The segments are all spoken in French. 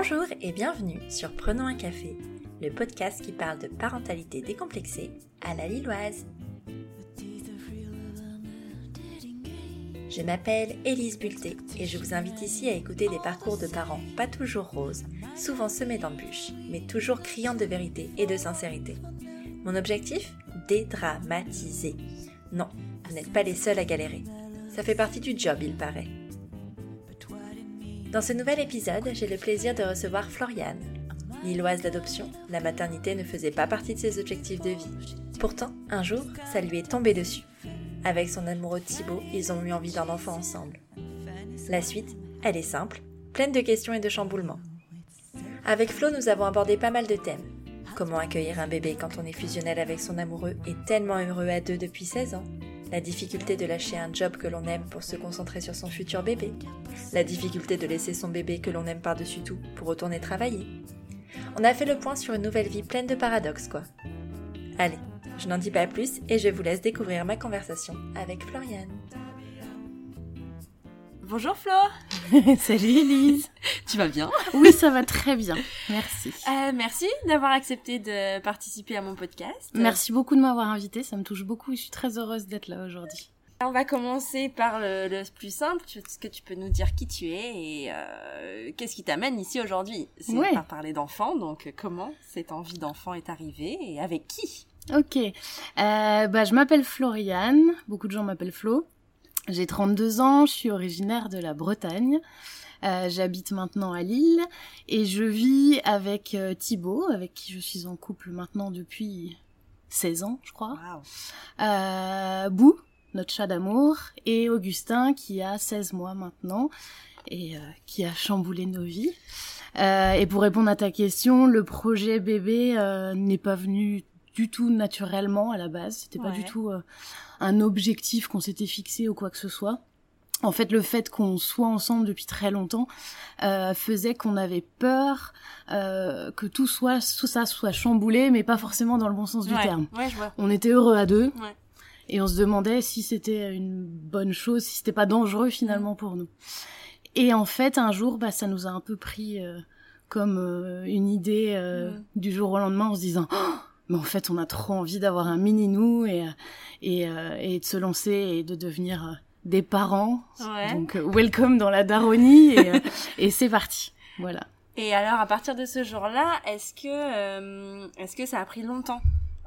Bonjour et bienvenue sur Prenons un café, le podcast qui parle de parentalité décomplexée à la lilloise. Je m'appelle Élise Bulté et je vous invite ici à écouter des parcours de parents pas toujours roses, souvent semés d'embûches, mais toujours criants de vérité et de sincérité. Mon objectif? Dédramatiser. Non, vous n'êtes pas les seuls à galérer. Ça fait partie du job, il paraît. Dans ce nouvel épisode, j'ai le plaisir de recevoir Floriane. Lilloise d'adoption, la maternité ne faisait pas partie de ses objectifs de vie. Pourtant, un jour, ça lui est tombé dessus. Avec son amoureux Thibaut, ils ont eu envie d'un enfant ensemble. La suite, elle est simple, pleine de questions et de chamboulements. Avec Flo, nous avons abordé pas mal de thèmes. Comment accueillir un bébé quand on est fusionnel avec son amoureux et tellement heureux à deux depuis 16 ans La difficulté de lâcher un job que l'on aime pour se concentrer sur son futur bébé La difficulté de laisser son bébé que l'on aime par-dessus tout pour retourner travailler On a fait le point sur une nouvelle vie pleine de paradoxes, quoi. Allez, je n'en dis pas plus et je vous laisse découvrir ma conversation avec Floriane. Bonjour Flo Salut Elise Tu vas bien? Oui, ça va très bien, merci. Euh, merci d'avoir accepté de participer à mon podcast. Merci beaucoup de m'avoir invitée, ça me touche beaucoup et je suis très heureuse d'être là aujourd'hui. On va commencer par le, le plus simple. Est-ce que tu peux nous dire qui tu es et euh, qu'est-ce qui t'amène ici aujourd'hui? C'est Ouais. par parler d'enfant, donc comment cette envie d'enfant est arrivée et avec qui? Ok, euh, bah, je m'appelle Floriane, beaucoup de gens m'appellent Flo. J'ai 32 ans, je suis originaire de la Bretagne. Euh, J'habite maintenant à Lille et je vis avec euh, Thibaut, avec qui je suis en couple maintenant depuis 16 ans, je crois. Waouh euh, Bou, notre chat d'amour, et Augustin qui a 16 mois maintenant et euh, qui a chamboulé nos vies. Et pour répondre à ta question, le projet bébé n'est pas venu du tout naturellement à la base. C'était pas Ouais. du tout euh, un objectif qu'on s'était fixé ou quoi que ce soit. En fait, le fait qu'on soit ensemble depuis très longtemps euh, faisait qu'on avait peur euh, que tout soit tout ça soit chamboulé, mais pas forcément dans le bon sens du terme. Ouais, je vois. On était heureux à deux. Et on se demandait si c'était une bonne chose, si c'était pas dangereux finalement pour nous. Et en fait, un jour, bah, ça nous a un peu pris comme une idée Mhm. du jour au lendemain en se disant Oh, mais en fait, on a trop envie d'avoir un mini nous et, et, euh, et de se lancer et de devenir euh, des parents. Ouais. Donc, euh, welcome dans la daronie et, et c'est parti. Voilà. Et alors, à partir de ce jour-là, est-ce que, euh, est-ce que ça a pris longtemps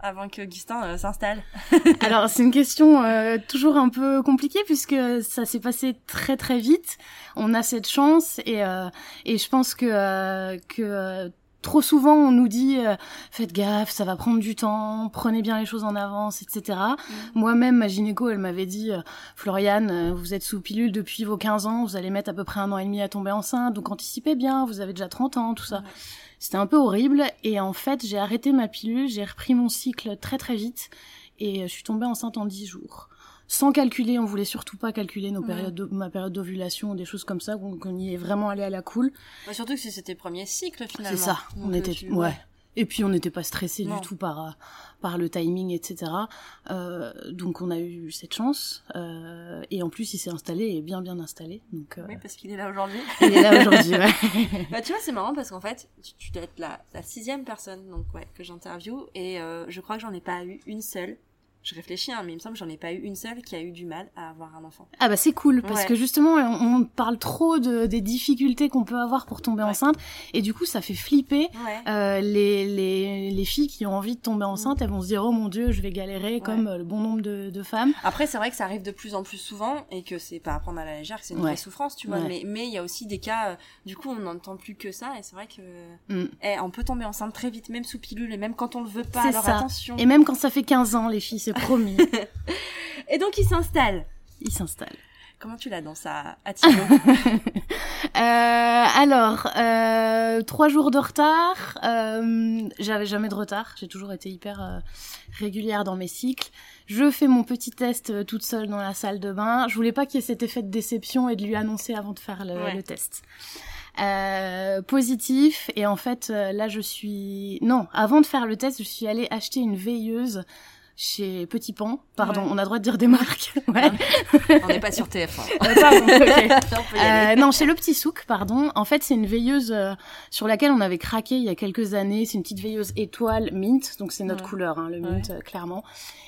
avant que Augustin euh, s'installe Alors c'est une question euh, toujours un peu compliquée puisque ça s'est passé très très vite. On a cette chance et euh, et je pense que euh, que euh, trop souvent on nous dit euh, faites gaffe, ça va prendre du temps, prenez bien les choses en avance, etc. Moi-même ma gynéco elle m'avait dit euh, Floriane euh, vous êtes sous pilule depuis vos 15 ans, vous allez mettre à peu près un an et demi à tomber enceinte, donc anticipez bien, vous avez déjà 30 ans, tout ça. C'était un peu horrible et en fait j'ai arrêté ma pilule, j'ai repris mon cycle très très vite et je suis tombée enceinte en 10 jours. Sans calculer, on voulait surtout pas calculer nos périodes de- ma période d'ovulation, des choses comme ça, donc on y est vraiment allé à la cool. Bah, Surtout que c'était premier cycle finalement. C'est ça, Donc, on euh, était, tu- ouais. Et puis on n'était pas stressé du tout par euh, par le timing, etc. Euh, donc on a eu cette chance euh, et en plus il s'est installé et bien bien installé, donc euh, Oui, parce qu'il est là aujourd'hui. il est là aujourd'hui. ouais. Bah tu vois c'est marrant parce qu'en fait tu, tu dois être la, la sixième personne donc ouais que j'interviewe et euh, je crois que j'en ai pas eu une seule. Je réfléchis hein, mais il me semble que j'en ai pas eu une seule qui a eu du mal à avoir un enfant. Ah bah c'est cool parce Ouais. que justement on, parle trop de, des difficultés qu'on peut avoir pour tomber Ouais. enceinte et du coup ça fait flipper Ouais. Euh, les, les, les filles qui ont envie de tomber enceinte, elles vont se dire oh mon dieu, je vais galérer comme euh, le bon nombre de, de femmes. Après c'est vrai que ça arrive de plus en plus souvent et que c'est pas à prendre à la légère, que c'est une vraie souffrance tu vois. Mais mais il y a aussi des cas euh, du coup on n'entend plus que ça et c'est vrai que Mm. eh, on peut tomber enceinte très vite même sous pilule et même quand on le veut pas. Alors ça. attention. Et même quand ça fait 15 ans, les filles, c'est promis, Et donc il s'installe. ils s'installent. Comment tu l'as dans sa attitude? Euh, alors, euh, trois jours de retard. Euh, J'avais jamais de retard. J'ai toujours été hyper régulière dans mes cycles. Je fais mon petit test toute seule dans la salle de bain. Je voulais pas qu'il y ait cet effet de déception et de lui annoncer avant de faire le, Ouais. le test. Euh, positif et en fait là je suis non avant de faire le test je suis allée acheter une veilleuse chez Petit Pan. Pardon, on a droit de dire des marques. Ouais. On n'est pas sur TF1. Euh, pardon, ok. On peut y aller. Euh, non, chez le Petit Souk, pardon. En fait, c'est une veilleuse euh, sur laquelle on avait craqué il y a quelques années. C'est une petite veilleuse étoile mint, donc c'est notre Ouais. couleur, hein, le mint, euh, clairement.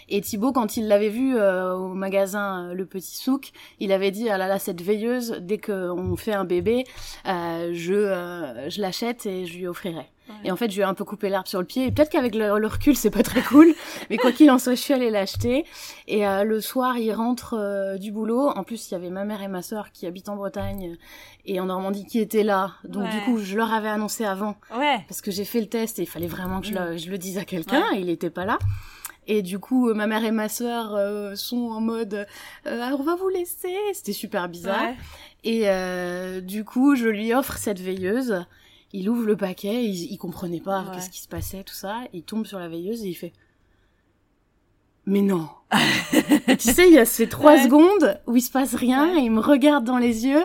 Et Thibaut, quand il l'avait vu euh, au magasin euh, Le Petit Souk, il avait dit ah là là cette veilleuse, dès qu'on fait un bébé, euh, je euh, je l'achète et je lui offrirai. Ouais. Et en fait, je lui ai un peu coupé l'herbe sur le pied. Et peut-être qu'avec le, le recul, c'est pas très cool. Mais quoi qu'il en soit, je suis allée l'acheter. Et euh, le soir, il rentre euh, du boulot. En plus, il y avait ma mère et ma sœur qui habitent en Bretagne et en Normandie qui étaient là. Donc du coup, je leur avais annoncé avant Ouais. parce que j'ai fait le test et il fallait vraiment que je, Mm. le, je le dise à quelqu'un. Et il était pas là. Et du coup, euh, ma mère et ma sœur euh, sont en mode euh, Ah, on va vous laisser. C'était super bizarre. Ouais. Et euh, du coup, je lui offre cette veilleuse. Il ouvre le paquet, il, il comprenait pas Ouais. qu'est-ce qui se passait, tout ça. Il tombe sur la veilleuse et il fait Mais non Tu sais, il y a ces trois Ouais. secondes où il se passe rien Ouais. et il me regarde dans les yeux.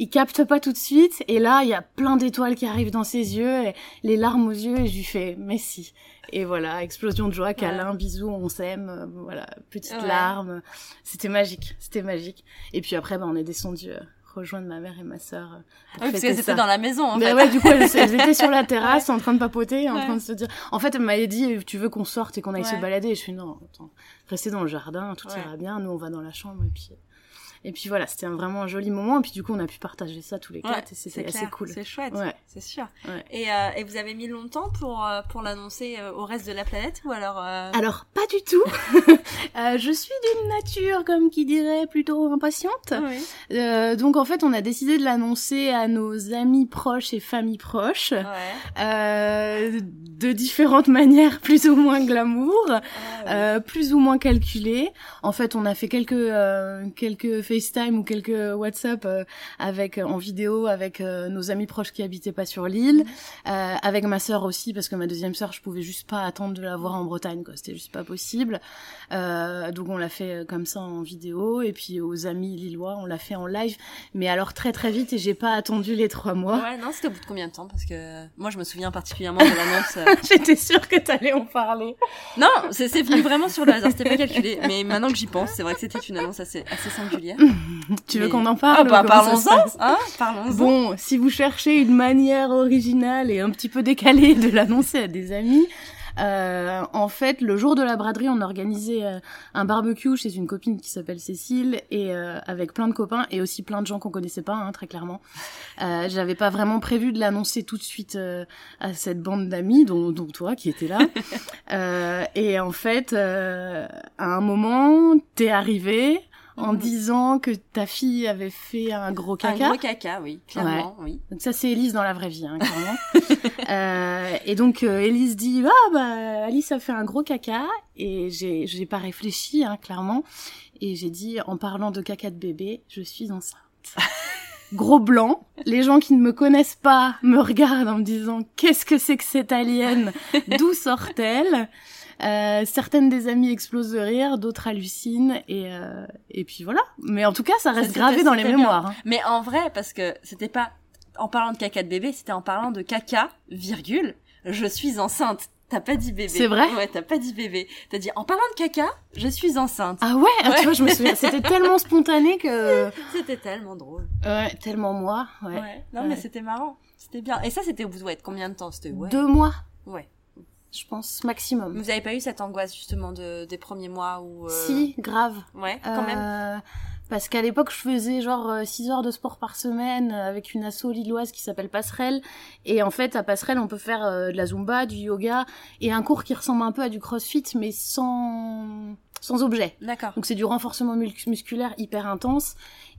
Il capte pas tout de suite et là il y a plein d'étoiles qui arrivent dans ses yeux et les larmes aux yeux et je lui fais mais si et voilà explosion de joie câlin bisous on s'aime euh, voilà petite Ouais. larme c'était magique c'était magique et puis après bah, on est descendu euh, rejoindre ma mère et ma sœur euh, pour Oui, parce fêter que c'était ça. dans la maison, en Mais fait. ouais, du coup, elles, elles étaient sur la terrasse en train de papoter, en Ouais. train de se dire. En fait, elle m'avait dit, tu veux qu'on sorte et qu'on aille se balader? Et je suis non, attends, restez dans le jardin, tout ira bien. Nous, on va dans la chambre et puis. Et puis voilà, c'était vraiment un joli moment. Et puis du coup, on a pu partager ça tous les Ouais, quatre et c'était c'est assez clair, cool. C'est chouette, Ouais. c'est sûr. Ouais. Et, euh, et vous avez mis longtemps pour, euh, pour l'annoncer euh, au reste de la planète ou alors Alors, pas du tout. Je suis d'une nature, comme qui dirait, plutôt impatiente. oui. Donc en fait, on a décidé de l'annoncer à nos amis proches et familles proches. De différentes manières plus ou moins glamour, Ah, oui. plus ou moins calculées. En fait, on a fait quelques quelques FaceTime ou quelques WhatsApp euh, avec en vidéo avec euh, nos amis proches qui habitaient pas sur l'île, euh, avec ma sœur aussi parce que ma deuxième sœur, je pouvais juste pas attendre de la voir en Bretagne, quoi. C'était juste pas possible. Euh, donc on l'a fait euh, comme ça en vidéo et puis aux amis lillois, on l'a fait en live, mais alors très très vite et j'ai pas attendu les trois mois. Ouais, non, c'était au bout de combien de temps? Parce que moi, je me souviens particulièrement de l'annonce. euh, J'étais sûre que t'allais en parler. Non, c'est venu vraiment sur le hasard, c'était pas calculé. Mais maintenant que j'y pense, c'est vrai que c'était une annonce assez, assez singulière. Tu veux Mais- qu'on en Ah parle bah ça se parlons-en, hein, parlons-en. Bon, si vous cherchez une manière originale et un petit peu décalée de l'annoncer à des amis, euh, en fait, le jour de la braderie, on a organisé euh, un barbecue chez une copine qui s'appelle Cécile et euh, avec plein de copains et aussi plein de gens qu'on connaissait pas, hein, très clairement. Euh, J'avais pas vraiment prévu de l'annoncer tout de suite euh, à cette bande d'amis, dont, dont toi qui étais là. Euh, et en fait, euh, à un moment, t'es arrivé en Mhm. disant que ta fille avait fait un gros Un caca. gros caca, oui, clairement, oui. Donc ça c'est Elise dans la vraie vie, hein, clairement. euh, et donc euh, Elise dit ah bah Alice a fait un gros caca et j'ai j'ai pas réfléchi hein, clairement et j'ai dit en parlant de caca de bébé je suis enceinte. Gros blanc, les gens qui ne me connaissent pas me regardent en me disant qu'est-ce que c'est que cette alien, d'où sort-elle? Euh, certaines des amies explosent de rire, d'autres hallucinent et euh, et puis voilà. Mais en tout cas, ça reste gravé dans les bien. mémoires. hein. Mais en vrai, parce que c'était pas en parlant de caca de bébé, c'était en parlant de caca, virgule, je suis enceinte. T'as pas dit bébé. C'est vrai Ouais, t'as pas dit bébé. T'as dit en parlant de caca, je suis enceinte. Ah ouais, ah, Ouais. tu vois, je me souviens, c'était tellement spontané que C'était tellement drôle. ouais, tellement moi, ouais. Ouais. Non, Ouais. mais c'était marrant. C'était bien. Et ça, c'était au bout de ouais, combien de temps? C'était ouais. Deux mois, Ouais. Je pense maximum. Vous avez pas eu cette angoisse justement de des premiers mois où euh, Si, grave. Ouais, quand même. Euh, Parce qu'à l'époque, je faisais genre 6 heures de sport par semaine euh, avec une asso lilloise qui s'appelle Passerelle. Et en fait, à Passerelle, on peut faire euh, de la zumba, du yoga et un cours qui ressemble un peu à du crossfit, mais sans, sans objet. D'accord. Donc c'est du renforcement musculaire hyper intense.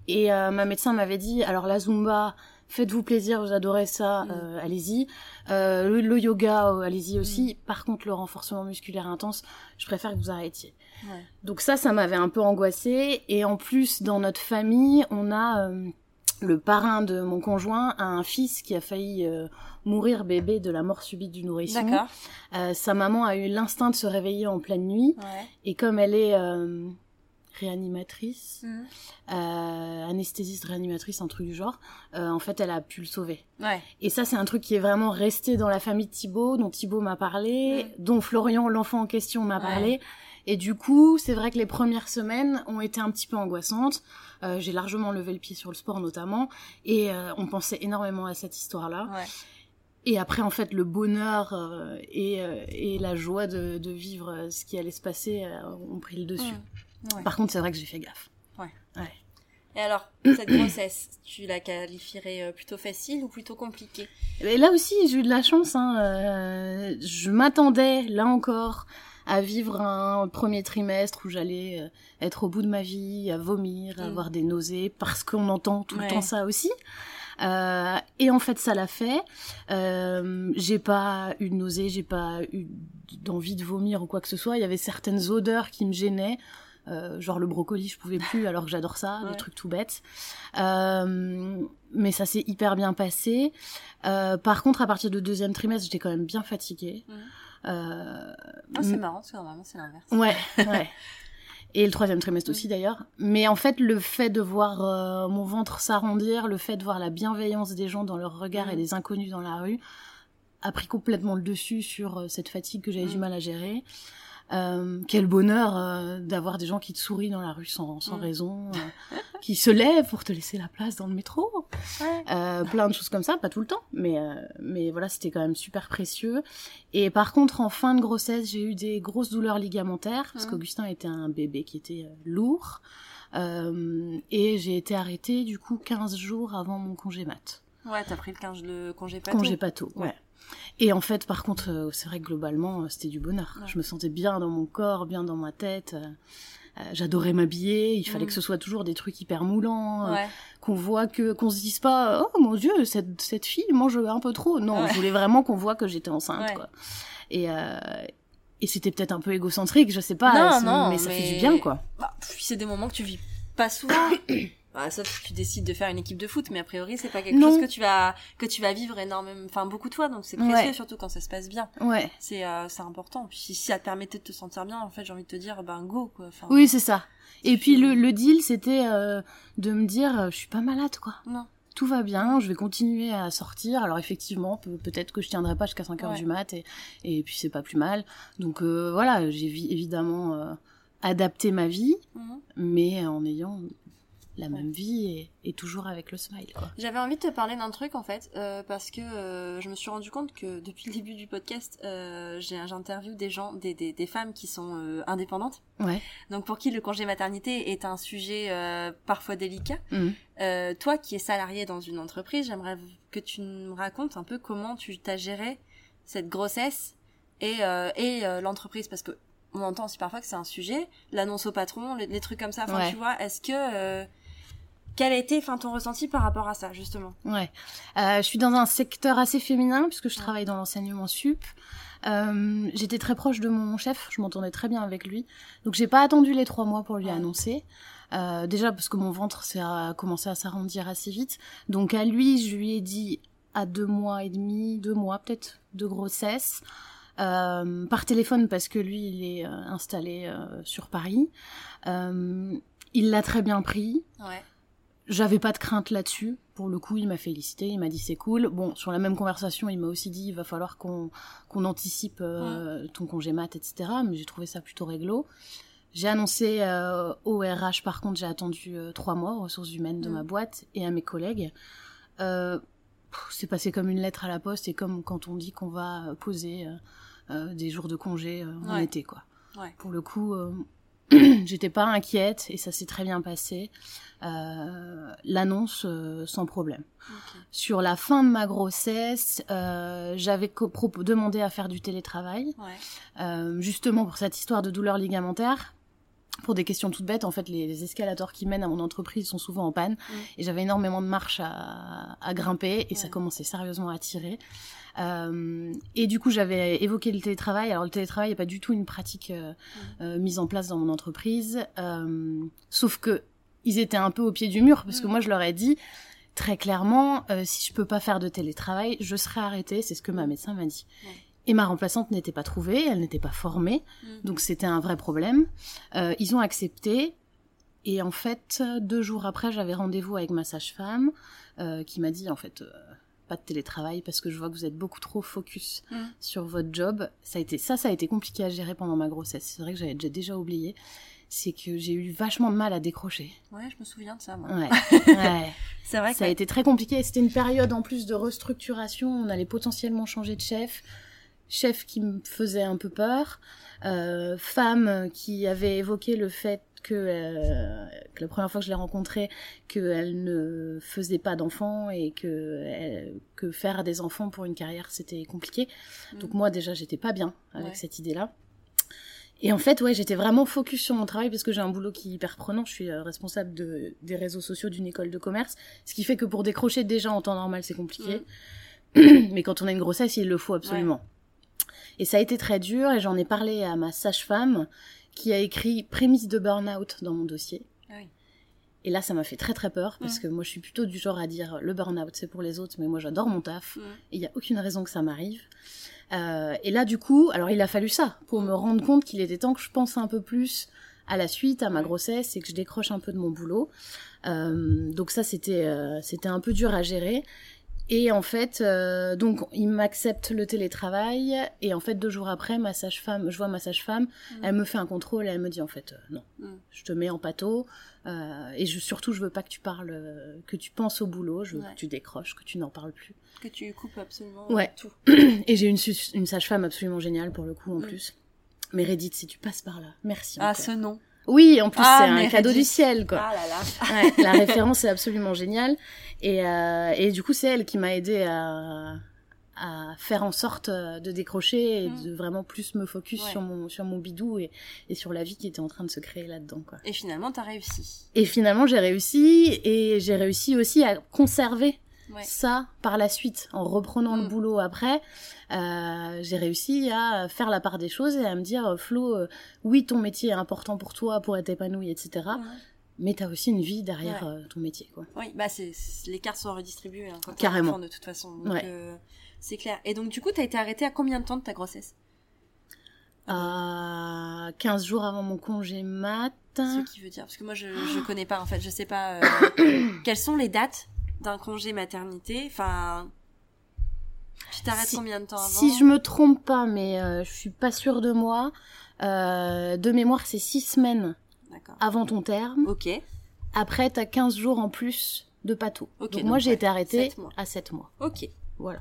Et euh, ma médecin m'avait dit, alors la zumba, faites-vous plaisir, vous adorez ça, Mm. euh, allez-y. Euh, le, le yoga, euh, allez-y aussi. Par contre, le renforcement musculaire intense, je préfère que vous arrêtiez. Ouais. Donc ça, ça m'avait un peu angoissée. Et en plus, dans notre famille, on a le parrain de mon conjoint a un fils qui a failli euh, mourir bébé de la mort subite du nourrisson. D'accord. Euh, sa maman a eu l'instinct de se réveiller en pleine nuit. Ouais. Et comme elle est euh, réanimatrice, Mhm. euh, anesthésiste réanimatrice, un truc du genre. Euh, en fait, elle a pu le sauver. Ouais. Et ça, c'est un truc qui est vraiment resté dans la famille de Thibaut, dont Thibaut m'a parlé, Mm. dont Florian, l'enfant en question, m'a Ouais. parlé. Et du coup, c'est vrai que les premières semaines ont été un petit peu angoissantes. Euh, J'ai largement levé le pied sur le sport notamment, et euh, on pensait énormément à cette histoire-là. Ouais. Et après, en fait, le bonheur euh, et, et la joie de, de vivre ce qui allait se passer ont pris le dessus. Mhm. Ouais. Par contre, c'est vrai que j'ai fait gaffe. Et alors, cette grossesse, tu la qualifierais euh, plutôt facile ou plutôt compliquée? Et là aussi, j'ai eu de la chance. Hein. euh, je m'attendais, là encore, à vivre un premier trimestre où j'allais euh, être au bout de ma vie, à vomir, à Mm. avoir des nausées, parce qu'on entend tout Ouais. le temps ça aussi. Euh, et en fait, ça l'a fait. Euh, j'ai pas eu de nausées, j'ai pas eu d'envie de vomir ou quoi que ce soit. Il y avait certaines odeurs qui me gênaient. Euh, genre le brocoli, je pouvais plus alors que j'adore ça, Ouais. des trucs tout bêtes. Euh, mais ça s'est hyper bien passé. Euh, par contre, à partir du deuxième trimestre, j'étais quand même bien fatiguée. Ah, c'est marrant, parce que normalement, c'est l'inverse. Ouais, ouais. Et le troisième trimestre aussi d'ailleurs. Mais en fait, le fait de voir mon ventre s'arrondir, le fait de voir la bienveillance des gens dans leur regard et des inconnus dans la rue, a pris complètement le dessus sur cette fatigue que j'avais du mal à gérer. Euh, quel bonheur euh, d'avoir des gens qui te sourient dans la rue sans, sans Mhm. raison, euh, qui se lèvent pour te laisser la place dans le métro. Ouais. Euh, plein de choses comme ça, pas tout le temps, mais euh, mais voilà, c'était quand même super précieux. Et par contre, en fin de grossesse, j'ai eu des grosses douleurs ligamentaires parce Mhm. qu'Augustin était un bébé qui était lourd. Euh, et j'ai été arrêtée du coup 15 jours avant mon congé mat. Ouais, t'as pris le, quinze- le congé pato. Congé pato, ouais. Et en fait, par contre, euh, c'est vrai que globalement, euh, c'était du bonheur. Ouais. Je me sentais bien dans mon corps, bien dans ma tête. euh, J'adorais m'habiller. Il fallait Mhm. que ce soit toujours des trucs hyper moulants. Ouais. qu'on voit que qu'on se dise pas oh mon dieu cette cette fille mange un peu trop non Ouais. je voulais vraiment qu'on voit que j'étais enceinte quoi et et c'était peut-être un peu égocentrique je sais pas Non, non, mais ça fait du bien quoi Bah, c'est des moments que tu vis pas souvent. bah, sauf si tu décides de faire une équipe de foot, mais a priori, c'est pas quelque Non. chose que tu vas, que tu vas vivre énormément, enfin, beaucoup de fois, donc c'est précieux, Ouais. surtout quand ça se passe bien. ouais C'est, euh, c'est important. Puis si ça te permettait de te sentir bien, en fait, j'ai envie de te dire, ben, go, quoi. Enfin, oui c'est ça et puis le, le deal c'était euh, de me dire euh, je suis pas malade quoi Non. tout va bien, je vais continuer à sortir. Alors effectivement, peut- peut-être que je tiendrai pas jusqu'à 5 heures Ouais. du mat et, et puis c'est pas plus mal. Donc euh, voilà, j'ai vi- évidemment adapté ma vie, Mhm. mais en ayant la même vie et, et toujours avec le smile. Quoi. J'avais envie de te parler d'un truc en fait, euh, parce que euh, je me suis rendu compte que depuis le début du podcast, euh, j'ai- j'interviewe des gens, des, des, des femmes qui sont euh, indépendantes, Ouais. donc pour qui le congé maternité est un sujet parfois délicat. Euh, toi qui es salarié dans une entreprise, j'aimerais que tu me racontes un peu comment tu t'as géré cette grossesse et, et l'entreprise, parce que on entend aussi parfois que c'est un sujet, l'annonce au patron, les, les trucs comme ça. Enfin, Ouais. tu vois, est-ce que quel a été, enfin, ton ressenti par rapport à ça, justement? Ouais. Euh, je suis dans un secteur assez féminin puisque je travaille dans l'enseignement sup. Euh, J'étais très proche de mon chef, je m'entendais très bien avec lui. Donc j'ai pas attendu les trois mois pour lui annoncer. Euh, déjà parce que mon ventre s'est a commencé à s'arrondir assez vite. Donc à lui, je lui ai dit à deux mois et demi, deux mois peut-être de grossesse. Euh, par téléphone parce que lui il est installé euh, sur Paris. Euh, il l'a très bien pris. Ouais. J'avais pas de crainte là-dessus. Pour le coup, il m'a félicité, il m'a dit c'est cool. Bon, sur la même conversation, il m'a aussi dit il va falloir qu'on qu'on anticipe euh, ton congé mat, etc. Mais j'ai trouvé ça plutôt réglo. J'ai annoncé euh, au RH, par contre, j'ai attendu euh, trois mois aux ressources humaines de Mm. ma boîte et à mes collègues. C'est passé comme une lettre à la poste et comme quand on dit qu'on va poser des jours de congé en Ouais. été, quoi. Ouais. Pour le coup, j'étais pas inquiète et ça s'est très bien passé. Euh, L'annonce euh, sans problème. Sur la fin de ma grossesse, euh, j'avais demandé à faire du télétravail, Ouais. justement pour cette histoire de douleur ligamentaire. Pour des questions toutes bêtes, en fait, les, les escalators qui mènent à mon entreprise sont souvent en panne Mm. et j'avais énormément de marches à, à grimper et ça commençait sérieusement à tirer. Euh, et du coup, j'avais évoqué le télétravail. Alors, le télétravail n'est pas du tout une pratique euh, euh, mise en place dans mon entreprise, euh, sauf que ils étaient un peu au pied du mur parce que Mm. moi, je leur ai dit très clairement, si je peux pas faire de télétravail, je serai arrêtée. C'est ce que ma médecin m'a dit. Ouais. Et ma remplaçante n'était pas trouvée, elle n'était pas formée, Mm. donc c'était un vrai problème. Euh, ils ont accepté, Et en fait, deux jours après, j'avais rendez-vous avec ma sage-femme euh, qui m'a dit en fait euh, pas de télétravail parce que je vois que vous êtes beaucoup trop focus Mm. sur votre job. Ça a été ça, ça a été compliqué à gérer pendant ma grossesse. C'est vrai que j'avais déjà, déjà oublié. C'est que j'ai eu vachement de mal à décrocher. Ouais, je me souviens de ça, moi. Ouais, ouais. C'est vrai que Ça a été très compliqué. C'était une période en plus de restructuration. On allait potentiellement changer de chef. Chef qui me faisait un peu peur. Euh, femme qui avait évoqué le fait que, euh, que la première fois que je l'ai rencontrée, qu'elle ne faisait pas d'enfants et que, elle- que faire des enfants pour une carrière c'était compliqué. Donc Mm. moi déjà j'étais pas bien avec Ouais. cette idée-là. Et en fait, ouais, j'étais vraiment focus sur mon travail parce que j'ai un boulot qui est hyper prenant. Je suis euh, responsable de, des réseaux sociaux d'une école de commerce, ce qui fait que pour décrocher déjà en temps normal, c'est compliqué. Mais quand on a une grossesse, il le faut absolument. Et ça a été très dur et j'en ai parlé à ma sage-femme qui a écrit prémisse de burn-out dans mon dossier. Ah oui. Et là, ça m'a fait très très peur parce Mm. que moi, je suis plutôt du genre à dire le burn-out, c'est pour les autres, mais moi, j'adore mon taf Mm. et il n'y a aucune raison que ça m'arrive. Euh, et là, du coup, alors il a fallu ça pour me rendre compte qu'il était temps que je pense un peu plus à la suite, à ma Ouais. grossesse et que je décroche un peu de mon boulot. Euh, donc ça, c'était euh, c'était un peu dur à gérer. Et en fait, euh, donc il m'accepte le télétravail et en fait deux jours après, ma sage-femme, je vois ma sage-femme, Mm. elle me fait un contrôle et elle me dit en fait euh, non, Mm. je te mets en pâteau euh, et je, surtout je veux pas que tu parles, que tu penses au boulot, je veux Ouais. que tu décroches, que tu n'en parles plus. Que tu coupes absolument Ouais. tout. Et j'ai une, une sage-femme absolument géniale pour le coup en Mm. plus. Meredith, si tu passes par là, merci. Ah, encore. ce nom. Oui, en plus Ah, c'est un cadeau du ciel quoi. Ah là là. Ouais, la référence est absolument géniale. Et, euh, et du coup, c'est elle qui m'a aidé à, à faire en sorte euh, de décrocher et Mm. de vraiment plus me focus Ouais. sur, mon, sur mon bidou et, et sur la vie qui était en train de se créer là-dedans. Quoi. Et finalement, t'as réussi. Et finalement, j'ai réussi et j'ai réussi aussi à conserver Ouais. ça par la suite. En reprenant le Mm. boulot après, euh, j'ai réussi à faire la part des choses et à me dire, euh, Flo, euh, oui, ton métier est important pour toi, pour être épanoui, etc. Ouais. Mais t'as aussi une vie derrière Ouais. euh, ton métier, quoi. Oui, bah c'est les cartes sont redistribuées hein, quand Carrément. enfant, de toute façon. Donc, c'est clair. Et donc du coup, t'as été arrêtée à combien de temps de ta grossesse? À 15 jours avant mon congé mat. Ce qui veut dire parce que moi je je connais pas en fait, je sais pas euh, quelles sont les dates d'un congé maternité. Enfin, tu t'arrêtes Si- combien de temps avant Si je me trompe pas, mais euh, je suis pas sûre de moi, euh, de mémoire, c'est 6 semaines avant ton terme. Ok. Après, t'as 15 jours en plus de pato. Ok, donc, donc moi, j'ai ouais, été arrêtée à 7 mois. Ok. Voilà.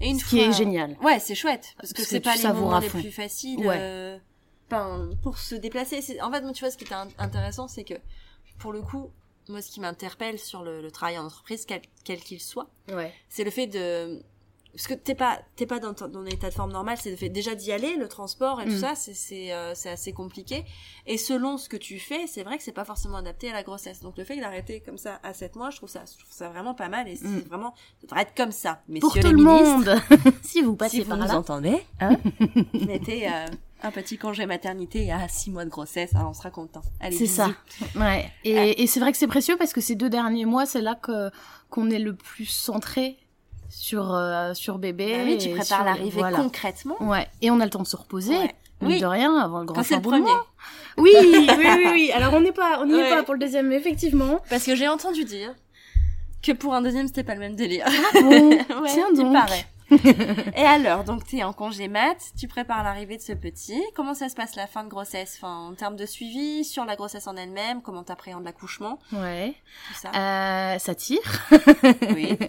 Et une Ce fois... qui est génial. Ouais, c'est chouette parce que c'est pas tu les moments les plus faciles. Ouais. euh, Enfin, pour se déplacer. En fait, tu vois, ce qui était in- intéressant, c'est que pour le coup, moi, ce qui m'interpelle sur le, le travail en entreprise, quel qu'il soit, Ouais. c'est le fait de parce que t'es pas t'es pas dans dans état de forme normal c'est le fait déjà d'y aller le transport et tout Mm. ça c'est euh, assez compliqué et selon ce que tu fais c'est vrai que c'est pas forcément adapté à la grossesse donc le fait d'arrêter comme ça à 7 mois je trouve ça je trouve ça vraiment pas mal et c'est Mm. vraiment ça devrait être comme ça messieurs Pour les tout le monde Si vous passez si vous par nous là. entendez hein, mettez euh, un petit congé maternité à 6 mois de grossesse hein, on sera content allez C'est ça. Ouais. Et, et c'est vrai que c'est précieux parce que ces deux derniers mois, c'est là que qu'on est le plus centré sur euh, sur bébé. Bah oui tu prépares l'arrivée voilà. concrètement Ouais. Et on a le temps de se reposer. Ouais. Oui. de rien, avant le grand quand c'est le chamboulement. premier Oui, oui, oui, oui. Alors on n'est pas, on n'y Ouais. est pas pour le deuxième, mais effectivement. Parce que j'ai entendu dire que pour un deuxième, c'était pas le même délire. Ah bon Ouais, Tiens il donc. paraît. Et alors, donc t'es en congé mat, tu prépares l'arrivée de ce petit. Comment ça se passe la fin de grossesse? Enfin, En termes de suivi, sur la grossesse en elle-même, comment t'appréhendes l'accouchement, Ouais. tout ça Euh, ça tire. Oui.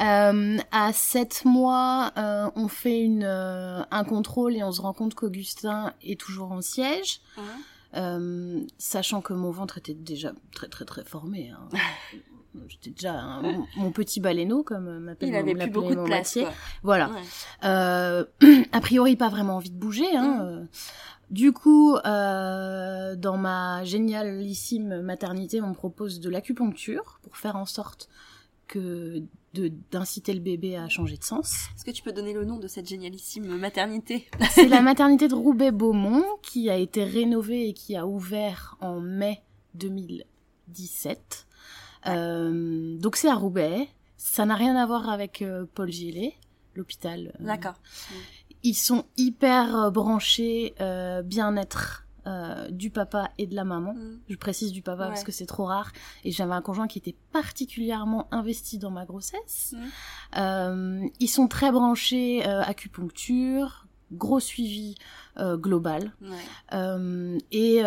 Euh, à 7 mois, euh, on fait une, un contrôle et on se rend compte qu'Augustin est toujours en siège. Hein Euh, sachant que mon ventre était déjà très très très formé. Hein. J'étais déjà un- mon, mon petit baleineau, comme m'appelle Il mon, avait plus beaucoup de place. Voilà. Ouais. Euh, a priori, pas vraiment envie de bouger. Hein. Mm. Du coup, euh, dans ma génialissime maternité, on me propose de l'acupuncture pour faire en sorte que d'inciter le bébé à changer de sens. Est-ce que tu peux donner le nom de cette génialissime maternité? C'est la maternité de Roubaix-Beaumont qui a été rénovée et qui a ouvert en mai 2017. Euh, donc c'est à Roubaix. Ça n'a rien à voir avec euh, Paul Gillet, l'hôpital. euh, D'accord. ils sont hyper euh, branchés bien-être euh, du papa et de la maman. Mm. Je précise du papa parce que c'est trop rare. Et j'avais un conjoint qui était particulièrement investi dans ma grossesse. Mm. Euh, ils sont très branchés euh, acupuncture, gros suivi global. Ouais. Et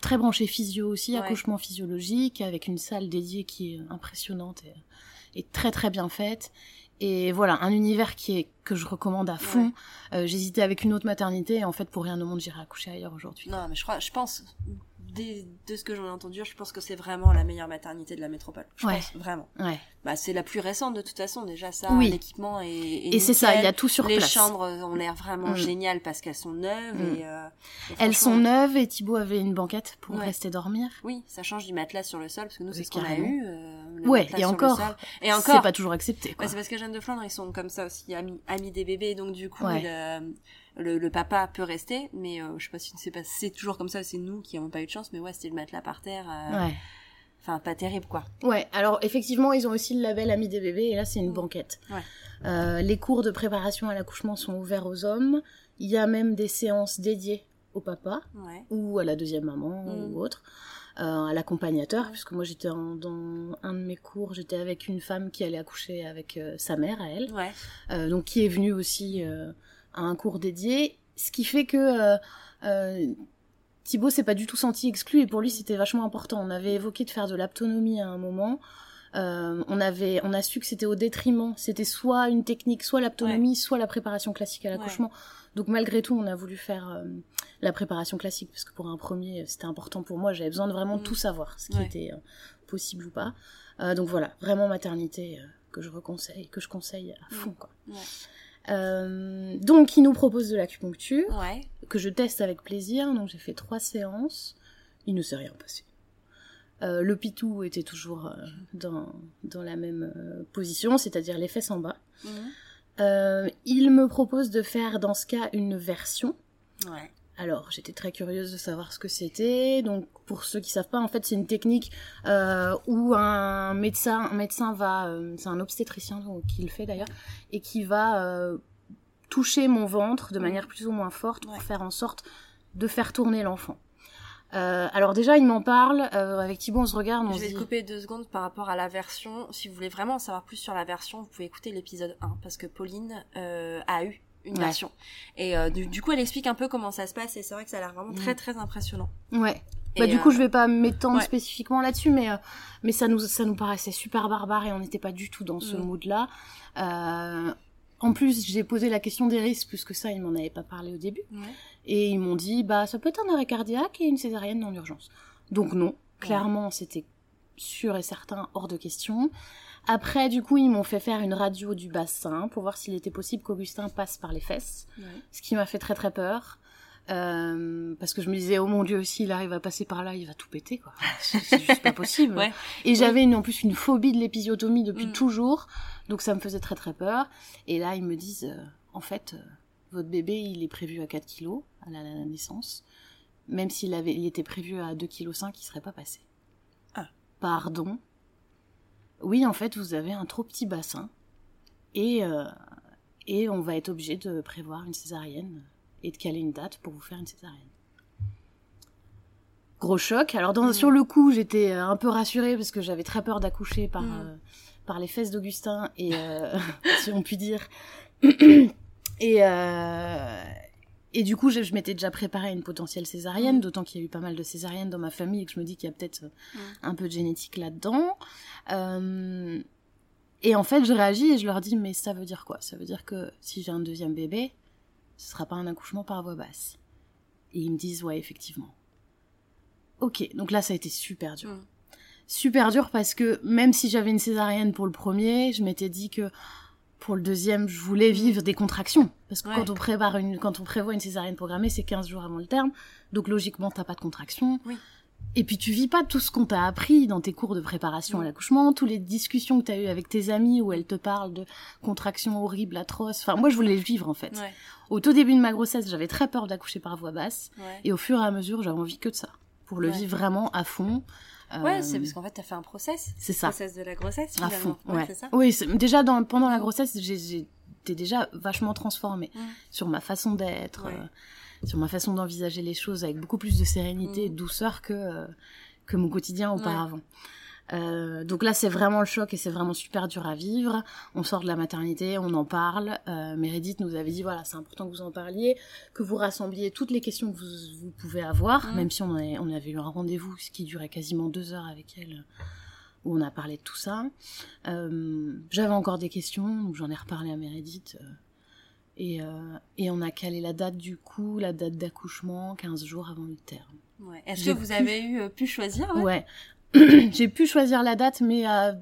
très branché physio aussi, Ouais. accouchement physiologique, avec une salle dédiée qui est impressionnante et, et très très bien faite. Et voilà, un univers qui est que je recommande à fond. Euh, J'hésitais avec une autre maternité et en fait pour rien au monde j'irai accoucher ailleurs aujourd'hui. Non, mais je crois, je pense, des- de ce que j'en ai entendu, je pense que c'est vraiment la meilleure maternité de la métropole. Je Ouais. pense, vraiment. Ouais. Bah, c'est la plus récente de toute façon, déjà, ça, Oui. l'équipement est, est Et c'est ça, il y a tout sur Les place. chambres ont l'air vraiment Mm. géniales parce qu'elles sont neuves Mm. et, euh, et Elles sont neuves et Thibaut avait une banquette pour Ouais. rester dormir. Oui, ça change du matelas sur le sol parce que nous, c'est ce qu'on a eu. euh, Ouais, et encore. Et C'est encore. pas toujours accepté. Ouais, c'est parce que Jeanne de Flandre, ils sont comme ça aussi, amis, amis des bébés, donc du coup, le, le, le papa peut rester, mais euh, je sais pas si c'est pas, c'est toujours comme ça, c'est nous qui avons pas eu de chance, mais ouais, c'était le matelas par terre, euh, Ouais. enfin, pas terrible, quoi. Ouais, alors effectivement, ils ont aussi le label Ami des bébés, et là, c'est une banquette. Ouais. Euh, les cours de préparation à l'accouchement sont ouverts aux hommes. Il y a même des séances dédiées au papa Ouais. ou à la deuxième maman Mm. ou autre, euh, à l'accompagnateur, puisque moi j'étais dans un de mes cours, j'étais avec une femme qui allait accoucher avec euh, sa mère à elle, Ouais. euh, donc qui est venue aussi à un cours dédié, ce qui fait que euh, euh, Thibaut s'est pas du tout senti exclu et pour lui c'était vachement important. On avait évoqué de faire de l'autonomie à un moment. Euh, on avait, on a su que c'était au détriment. C'était soit une technique, soit l'autonomie, soit la préparation classique à l'accouchement. Donc malgré tout, on a voulu faire euh, la préparation classique parce que pour un premier, c'était important pour moi. J'avais besoin de vraiment Mm. tout savoir, ce qui Ouais. était euh, possible ou pas. Donc voilà, vraiment maternité que je reconseille, que je conseille à fond quoi. Euh, donc, il nous propose de l'acupuncture, Ouais. que je teste avec plaisir. Donc, j'ai fait trois séances. Il ne s'est rien passé. Euh, le pitou était toujours euh, dans, dans la même position, c'est-à-dire les fesses en bas. Mhm. Il me propose de faire dans ce cas une version. Ouais. Alors, j'étais très curieuse de savoir ce que c'était. Donc, pour ceux qui savent pas, en fait, c'est une technique euh, où un médecin, un médecin va, euh, c'est un obstétricien donc, qui le fait d'ailleurs, et qui va euh, toucher mon ventre de manière plus ou moins forte pour Ouais. faire en sorte de faire tourner l'enfant. Euh, alors déjà, il m'en parle. euh, avec Thibaut, on se regarde, on Je vais dit. te couper deux secondes par rapport à la version. Si vous voulez vraiment en savoir plus sur la version, vous pouvez écouter l'épisode 1 parce que Pauline euh, a eu une Ouais. version. Et euh, du, du coup, elle explique un peu comment ça se passe et c'est vrai que ça a l'air vraiment Mm. très très impressionnant. Ouais. Et, Bah, du euh, coup, je vais pas m'étendre ouais. spécifiquement là-dessus, mais, euh, mais ça, nous, ça nous paraissait super barbare et on n'était pas du tout dans ce Mm. mood-là. Euh, en plus, j'ai posé la question des risques, puisque ça, ils m'en avaient pas parlé au début. Ouais. Et ils m'ont dit, bah, ça peut être un arrêt cardiaque et une césarienne dans l'urgence. Donc non, clairement, c'était sûr et certain, hors de question. Après, du coup, ils m'ont fait faire une radio du bassin pour voir s'il était possible qu'Augustin passe par les fesses Ouais. ce qui m'a fait très très peur. Euh, parce que je me disais, oh mon dieu, s'il arrive à passer par là, il va tout péter, quoi. C'est juste pas possible. Ouais. Et j'avais en plus une phobie de l'épisiotomie depuis Mm. toujours, donc ça me faisait très très peur. Et là, ils me disent, euh, en fait, euh, votre bébé, il est prévu à 4 kilos à la, la naissance. Même s'il avait, il était prévu à 2,5 kg, il serait pas passé. Pardon? Oui, en fait, vous avez un trop petit bassin. Et, euh, et on va être obligé de prévoir une césarienne et de caler une date pour vous faire une césarienne. Gros choc. Alors dans, Mm. sur le coup, j'étais euh, un peu rassurée parce que j'avais très peur d'accoucher par, Mm. euh, par les fesses d'Augustin et euh, si on peut dire. et et du coup, je, je m'étais déjà préparée à une potentielle césarienne, Mm. d'autant qu'il y a eu pas mal de césariennes dans ma famille et que je me dis qu'il y a peut-être euh, Mm. un peu de génétique là-dedans. Euh, et en fait, je réagis et je leur dis, mais ça veut dire quoi? Ça veut dire que si j'ai un deuxième bébé, ce sera pas un accouchement par voie basse. Et ils me disent, ouais, effectivement. Ok, donc là, ça a été super dur. Mm. Super dur parce que même si j'avais une césarienne pour le premier, je m'étais dit que pour le deuxième, je voulais vivre des contractions. Parce que Ouais. quand on prépare une, quand on prévoit une césarienne programmée, c'est 15 jours avant le terme. Donc logiquement, t'as pas de contractions. Oui. Et puis tu vis pas tout ce qu'on t'a appris dans tes cours de préparation à l'accouchement, toutes les discussions que t'as eues avec tes amis où elles te parlent de contractions horribles, atroces. Enfin, moi, je voulais le vivre en fait. Ouais. Au tout début de ma grossesse, j'avais très peur d'accoucher par voie basse. Ouais. Et au fur et à mesure, j'avais envie que de ça. Pour le vivre vraiment à fond. Ouais, Euh, c'est parce qu'en fait, t'as fait un process. C'est ça. process de la grossesse, À finalement. fond, ouais. c'est ça. Oui, déjà dans, pendant la grossesse, j'ai- j'étais déjà vachement transformée Mm. sur ma façon d'être. Ouais. euh, sur ma façon d'envisager les choses avec beaucoup plus de sérénité et de douceur que euh, que mon quotidien auparavant. Euh, donc là, c'est vraiment le choc et c'est vraiment super dur à vivre. On sort de la maternité, on en parle. Euh, Meredith nous avait dit voilà, c'est important que vous en parliez, que vous rassembliez toutes les questions que vous, vous pouvez avoir, Mm. même si on, avait, on avait eu un rendez-vous ce qui durait quasiment deux heures avec elle, où on a parlé de tout ça. Euh, J'avais encore des questions, donc j'en ai reparlé à Meredith. euh, et, et on a calé la date du coup, la date d'accouchement, 15 jours avant le terme. Ouais. Est-ce que vous avez eu pu choisir ouais? Ouais. J'ai pu choisir la date, mais à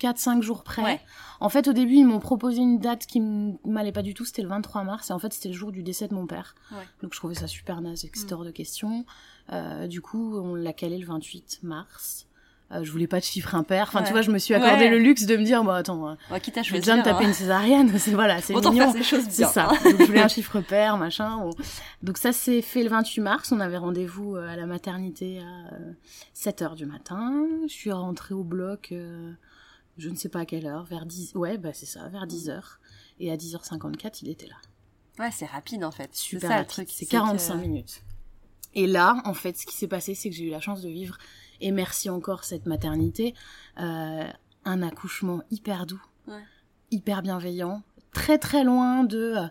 4-5 jours près. Ouais. En fait, au début, ils m'ont proposé une date qui m'allait pas du tout. C'était le 23 mars. Et en fait, c'était le jour du décès de mon père. Ouais. Donc, je trouvais ça super naze et que c'était Mm. hors de question. Euh, du coup, on l'a calé le 28 mars. Euh, je voulais pas de chiffre impair. Enfin, Ouais. tu vois, je me suis accordé Ouais. le luxe de me dire, bah attends, euh, Ouais, quitte à je choisir. déjà me taper hein. une césarienne. C'est voilà, c'est mignon. C'est ça. Donc, je voulais un chiffre pair, machin. Bon. Donc ça s'est fait le 28 mars. On avait rendez-vous euh, à la maternité à 7 heures du matin. Je suis rentrée au bloc, euh, je ne sais pas à quelle heure, vers 10... Ouais, bah c'est ça, vers 10 heures. Et à 10h54, il était là. Ouais, c'est rapide en fait. Super ça rapide. C'est que- 45 minutes. Et là, en fait, ce qui s'est passé, c'est que j'ai eu la chance de vivre, et merci encore cette maternité, euh, un accouchement hyper doux, Ouais. hyper bienveillant, très très loin de euh,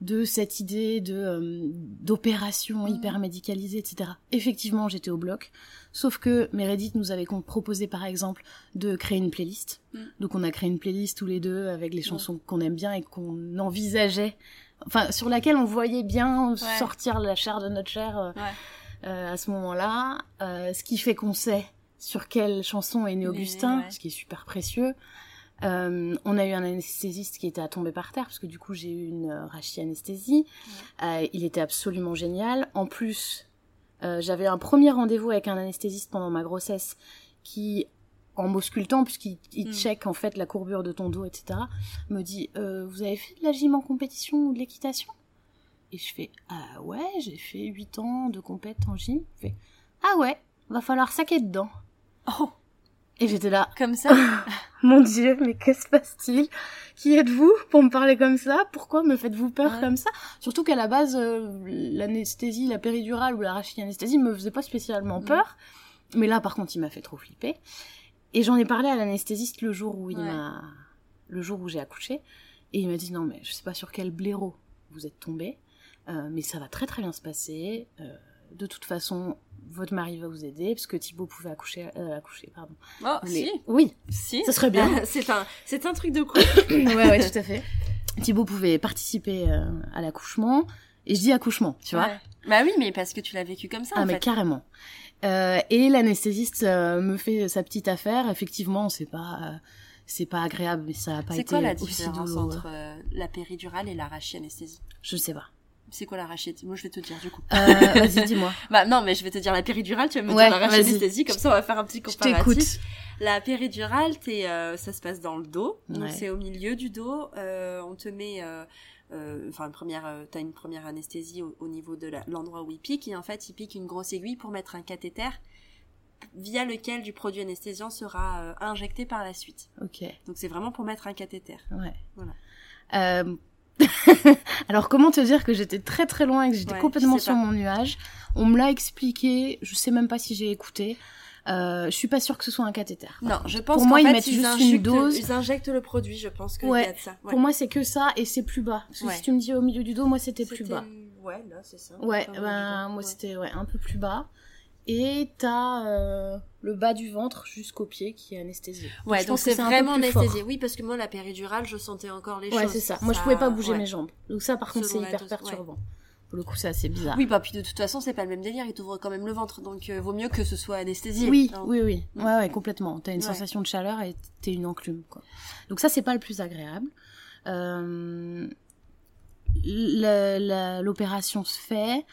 de cette idée de euh, d'opération Mhm. hyper médicalisée, etc. Effectivement, j'étais au bloc, sauf que Meredith nous avait proposé par exemple de créer une playlist. Mhm. Donc on a créé une playlist tous les deux avec les chansons qu'on aime bien et qu'on envisageait, enfin sur laquelle on voyait bien sortir la chair de notre chair euh, Ouais. Euh, à ce moment-là. Euh, ce qui fait qu'on sait sur quelle chanson est né Augustin, ouais. ce qui est super précieux. Euh, on a eu un anesthésiste qui était à tomber par terre parce que du coup j'ai eu une euh, rachianesthésie. Euh, il était absolument génial. En plus, j'avais un premier rendez-vous avec un anesthésiste pendant ma grossesse qui, en m'auscultant, puisqu'il il Mm. check en fait la courbure de ton dos, etc., me dit Vous avez fait de la gym en compétition ou de l'équitation? Et je fais Ah ouais, j'ai fait 8 ans de compète en gym. Il fait Ah ouais, va falloir saquer dedans. Oh, Et j'étais là comme ça. mon Dieu, mais que se passe-t-il? Qui êtes-vous pour me parler comme ça? Pourquoi me faites-vous peur Ouais. comme ça? Surtout qu'à la base, euh, l'anesthésie, la péridurale ou la rachianesthésie me faisait pas spécialement peur. Mais là, par contre, il m'a fait trop flipper. Et j'en ai parlé à l'anesthésiste le jour où il Ouais. m'a, le jour où j'ai accouché, et il m'a dit non mais je sais pas sur quel blaireau vous êtes tombé, euh, mais ça va très très bien se passer. Euh, de toute façon, votre mari va vous aider parce que Thibaut pouvait accoucher, euh, accoucher pardon. Oh, Les- si. Oui, Si. ça serait bien. c'est un, c'est un truc de couple. ouais, ouais, tout à fait. Thibaut pouvait participer à l'accouchement. Et je dis accouchement, tu vois. Bah oui, mais parce que tu l'as vécu comme ça Ah, en mais fait. carrément. Et l'anesthésiste me fait sa petite affaire. Effectivement, c'est pas, euh, c'est pas agréable, mais ça a pas C'est été quoi la aussi différence entre euh, la péridurale et la rachianesthésie Je sais pas. C'est quoi la rachianesthésie Moi, je vais te dire du coup. Euh, vas-y, dis-moi. Bah non, mais je vais te dire la péridurale, tu vas me Ouais, dire la comme ça on va faire un petit Je comparatif. t'écoute. La péridurale, t'es, euh, ça se passe dans le dos, donc c'est au milieu du dos. euh, on te met, euh, enfin une première, t'as une première anesthésie au, au niveau de l'endroit où il pique, et en fait il pique une grosse aiguille pour mettre un cathéter via lequel du produit anesthésiant sera injecté par la suite. Ok, Donc c'est vraiment pour mettre un cathéter. ouais. Voilà. Euh, Alors, comment te dire que j'étais très très loin et que j'étais Ouais, complètement sur pas. mon nuage? On me l'a expliqué, je sais même pas si j'ai écouté. Euh, je suis pas sûre que ce soit un cathéter. Non, je pense Pour moi, ils mettent juste une dose. Ils injectent le produit, je pense qu'il Ouais. y a de ça. Ouais. Pour moi, c'est que ça et c'est plus bas. Parce que si tu me dis au milieu du dos, moi c'était plus bas. Ouais, là, c'est ça. Ouais, ben moi c'était ouais, un peu plus bas. Et t'as euh, le bas du ventre jusqu'au pied qui est anesthésié. Ouais, donc c'est vraiment anesthésié. Oui, parce que moi, la péridurale, je sentais encore les Ouais, choses. c'est ça. Moi je pouvais pas bouger ouais. mes jambes. Donc ça par contre c'est hyper dose, perturbant. Pour le coup c'est assez bizarre. Oui, bah puis de toute façon, c'est pas le même délire. Il t'ouvre quand même le ventre, donc euh, vaut mieux que ce soit anesthésié. Oui, hein. oui, oui. Mm. Ouais, ouais, complètement. T'as une Ouais. sensation de chaleur et t'es une enclume, quoi. Donc ça, c'est pas le plus agréable. Euh, L'opération se fait.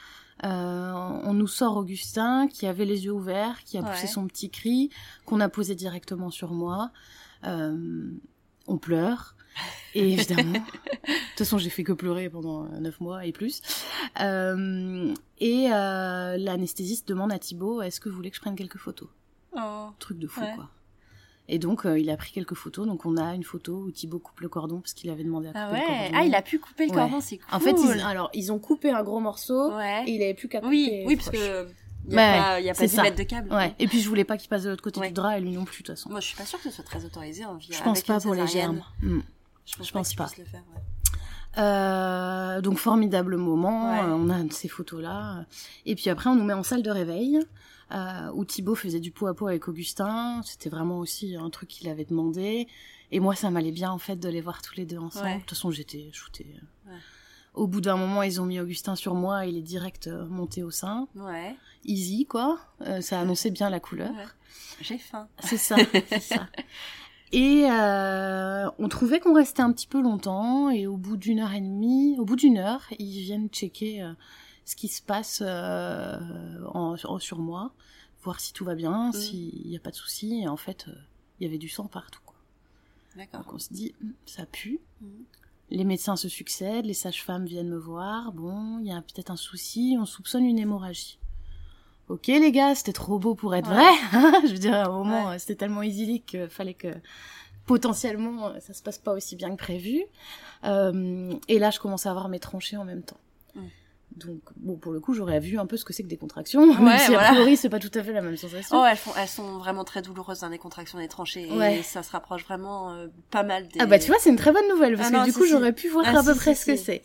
Euh, on nous sort Augustin, qui avait les yeux ouverts, qui a poussé son petit cri, qu'on a posé directement sur moi. Euh, on pleure. Et évidemment, de toute façon, j'ai fait que pleurer pendant euh, neuf mois et plus. Euh, et euh, l'anesthésiste demande à Thibaut est-ce que vous voulez que je prenne quelques photos? Oh. Truc de fou, Ouais. quoi. Et donc, euh, il a pris quelques photos. Donc, on a une photo où Thibaut coupe le cordon parce qu'il avait demandé à couper Ah le ouais. cordon. Ah, il a pu couper le Ouais. cordon, c'est cool. En fait, ils, alors, ils ont coupé un gros morceau Ouais. et il avait plus qu'à couper. Oui, oui, parce que il y Ouais, a pas, il y a pas c'est 10 ça. mètres de câble. Ouais. Et puis, je voulais pas qu'il passe de l'autre côté Ouais. du drap et lui non plus, de toute façon. Moi, je suis pas sûre que ce soit très autorisé en vie. je pense pas pour les germes. Hmm. Je pense, Je pas pense tu pas. le faire. Euh, donc formidable moment, on a ces photos là. Et puis après on nous met en salle de réveil euh, où Thibaut faisait du pot à pot avec Augustin. C'était vraiment aussi un truc qu'il avait demandé. Et moi ça m'allait bien en fait de les voir tous les deux ensemble. Ouais. De toute façon j'étais shootée. Ouais. Au bout d'un moment ils ont mis Augustin sur moi et il est direct euh, monté au sein. Ouais. Easy quoi. Euh, ça annonçait bien la couleur. ouais. J'ai faim. C'est ça, c'est ça. Et euh, on trouvait qu'on restait un petit peu longtemps, et au bout d'une heure et demie, au bout d'une heure, ils viennent checker euh, ce qui se passe euh, en- en- sur moi, voir si tout va bien, s'il n'y a pas de souci. Et en fait, euh, il y avait du sang partout. D'accord. Donc on se dit, Hum, ça pue. Mhm. Les médecins se succèdent, les sages-femmes viennent me voir. Bon, il y a peut-être un souci, on soupçonne une hémorragie. Ok les gars, c'était trop beau pour être Ouais. vrai. Je veux dire, à un moment, Ouais. euh, c'était tellement idyllique qu'il fallait que potentiellement euh, ça se passe pas aussi bien que prévu. Euh, et là, je commence à avoir mes tranchées en même temps. Mm. Donc, bon, pour le coup, j'aurais vu un peu ce que c'est que des contractions, même Ouais, si voilà. a priori, c'est pas tout à fait la même sensation. Oh, elles, font, elles sont vraiment très douloureuses dans les contractions des tranchées. Ouais. Et ça se rapproche vraiment euh, pas mal des. Ah bah tu vois, c'est une très bonne nouvelle, parce Ah que non, du si, coup, si. j'aurais pu voir Ah, à peu près ce que c'est.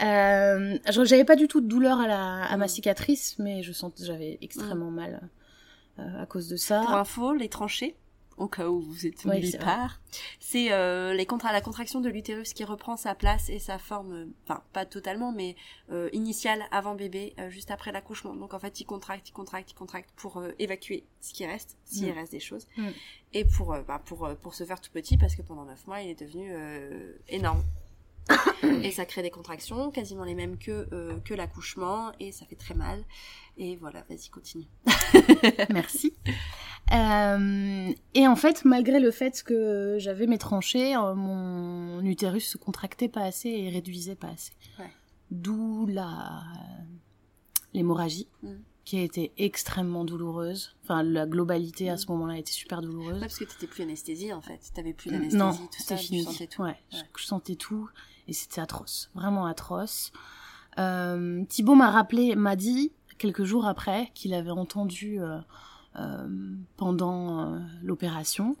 Euh, j'avais pas du tout de douleur à, la, à ma Mm. cicatrice, mais je sentais j'avais extrêmement mal euh, à cause de ça. Pour info, les tranchées, au cas où vous êtes Oui, nulle c'est vrai. part, c'est euh, les contra la contraction de l'utérus qui reprend sa place et sa forme, enfin pas totalement, mais euh, initiale avant bébé, euh, juste après l'accouchement. Donc en fait, il contracte, il contracte, il contracte pour euh, évacuer ce qui reste, s'il Mm. reste des choses, Mm. et pour euh, bah, pour euh, pour se faire tout petit parce que pendant neuf mois, il est devenu euh, énorme. et ça crée des contractions quasiment les mêmes que euh, que l'accouchement et ça fait très mal et voilà vas-y continue Merci. Euh, et en fait, malgré le fait que j'avais mes tranchées, euh, mon utérus se contractait pas assez et réduisait pas assez. Ouais. D'où la l'hémorragie, Mm. qui a été extrêmement douloureuse. Enfin, la globalité à Mm. ce moment-là a été super douloureuse. Ouais, parce que t'étais plus anesthésie en fait. T'avais plus Mm, d'anesthésie, non, tout c'était ça, fini. tu sentais tout. Ouais, Je, Ouais. je sentais tout et c'était atroce, vraiment atroce. Euh, Thibaut m'a rappelé, m'a dit quelques jours après qu'il avait entendu euh, euh, pendant euh, l'opération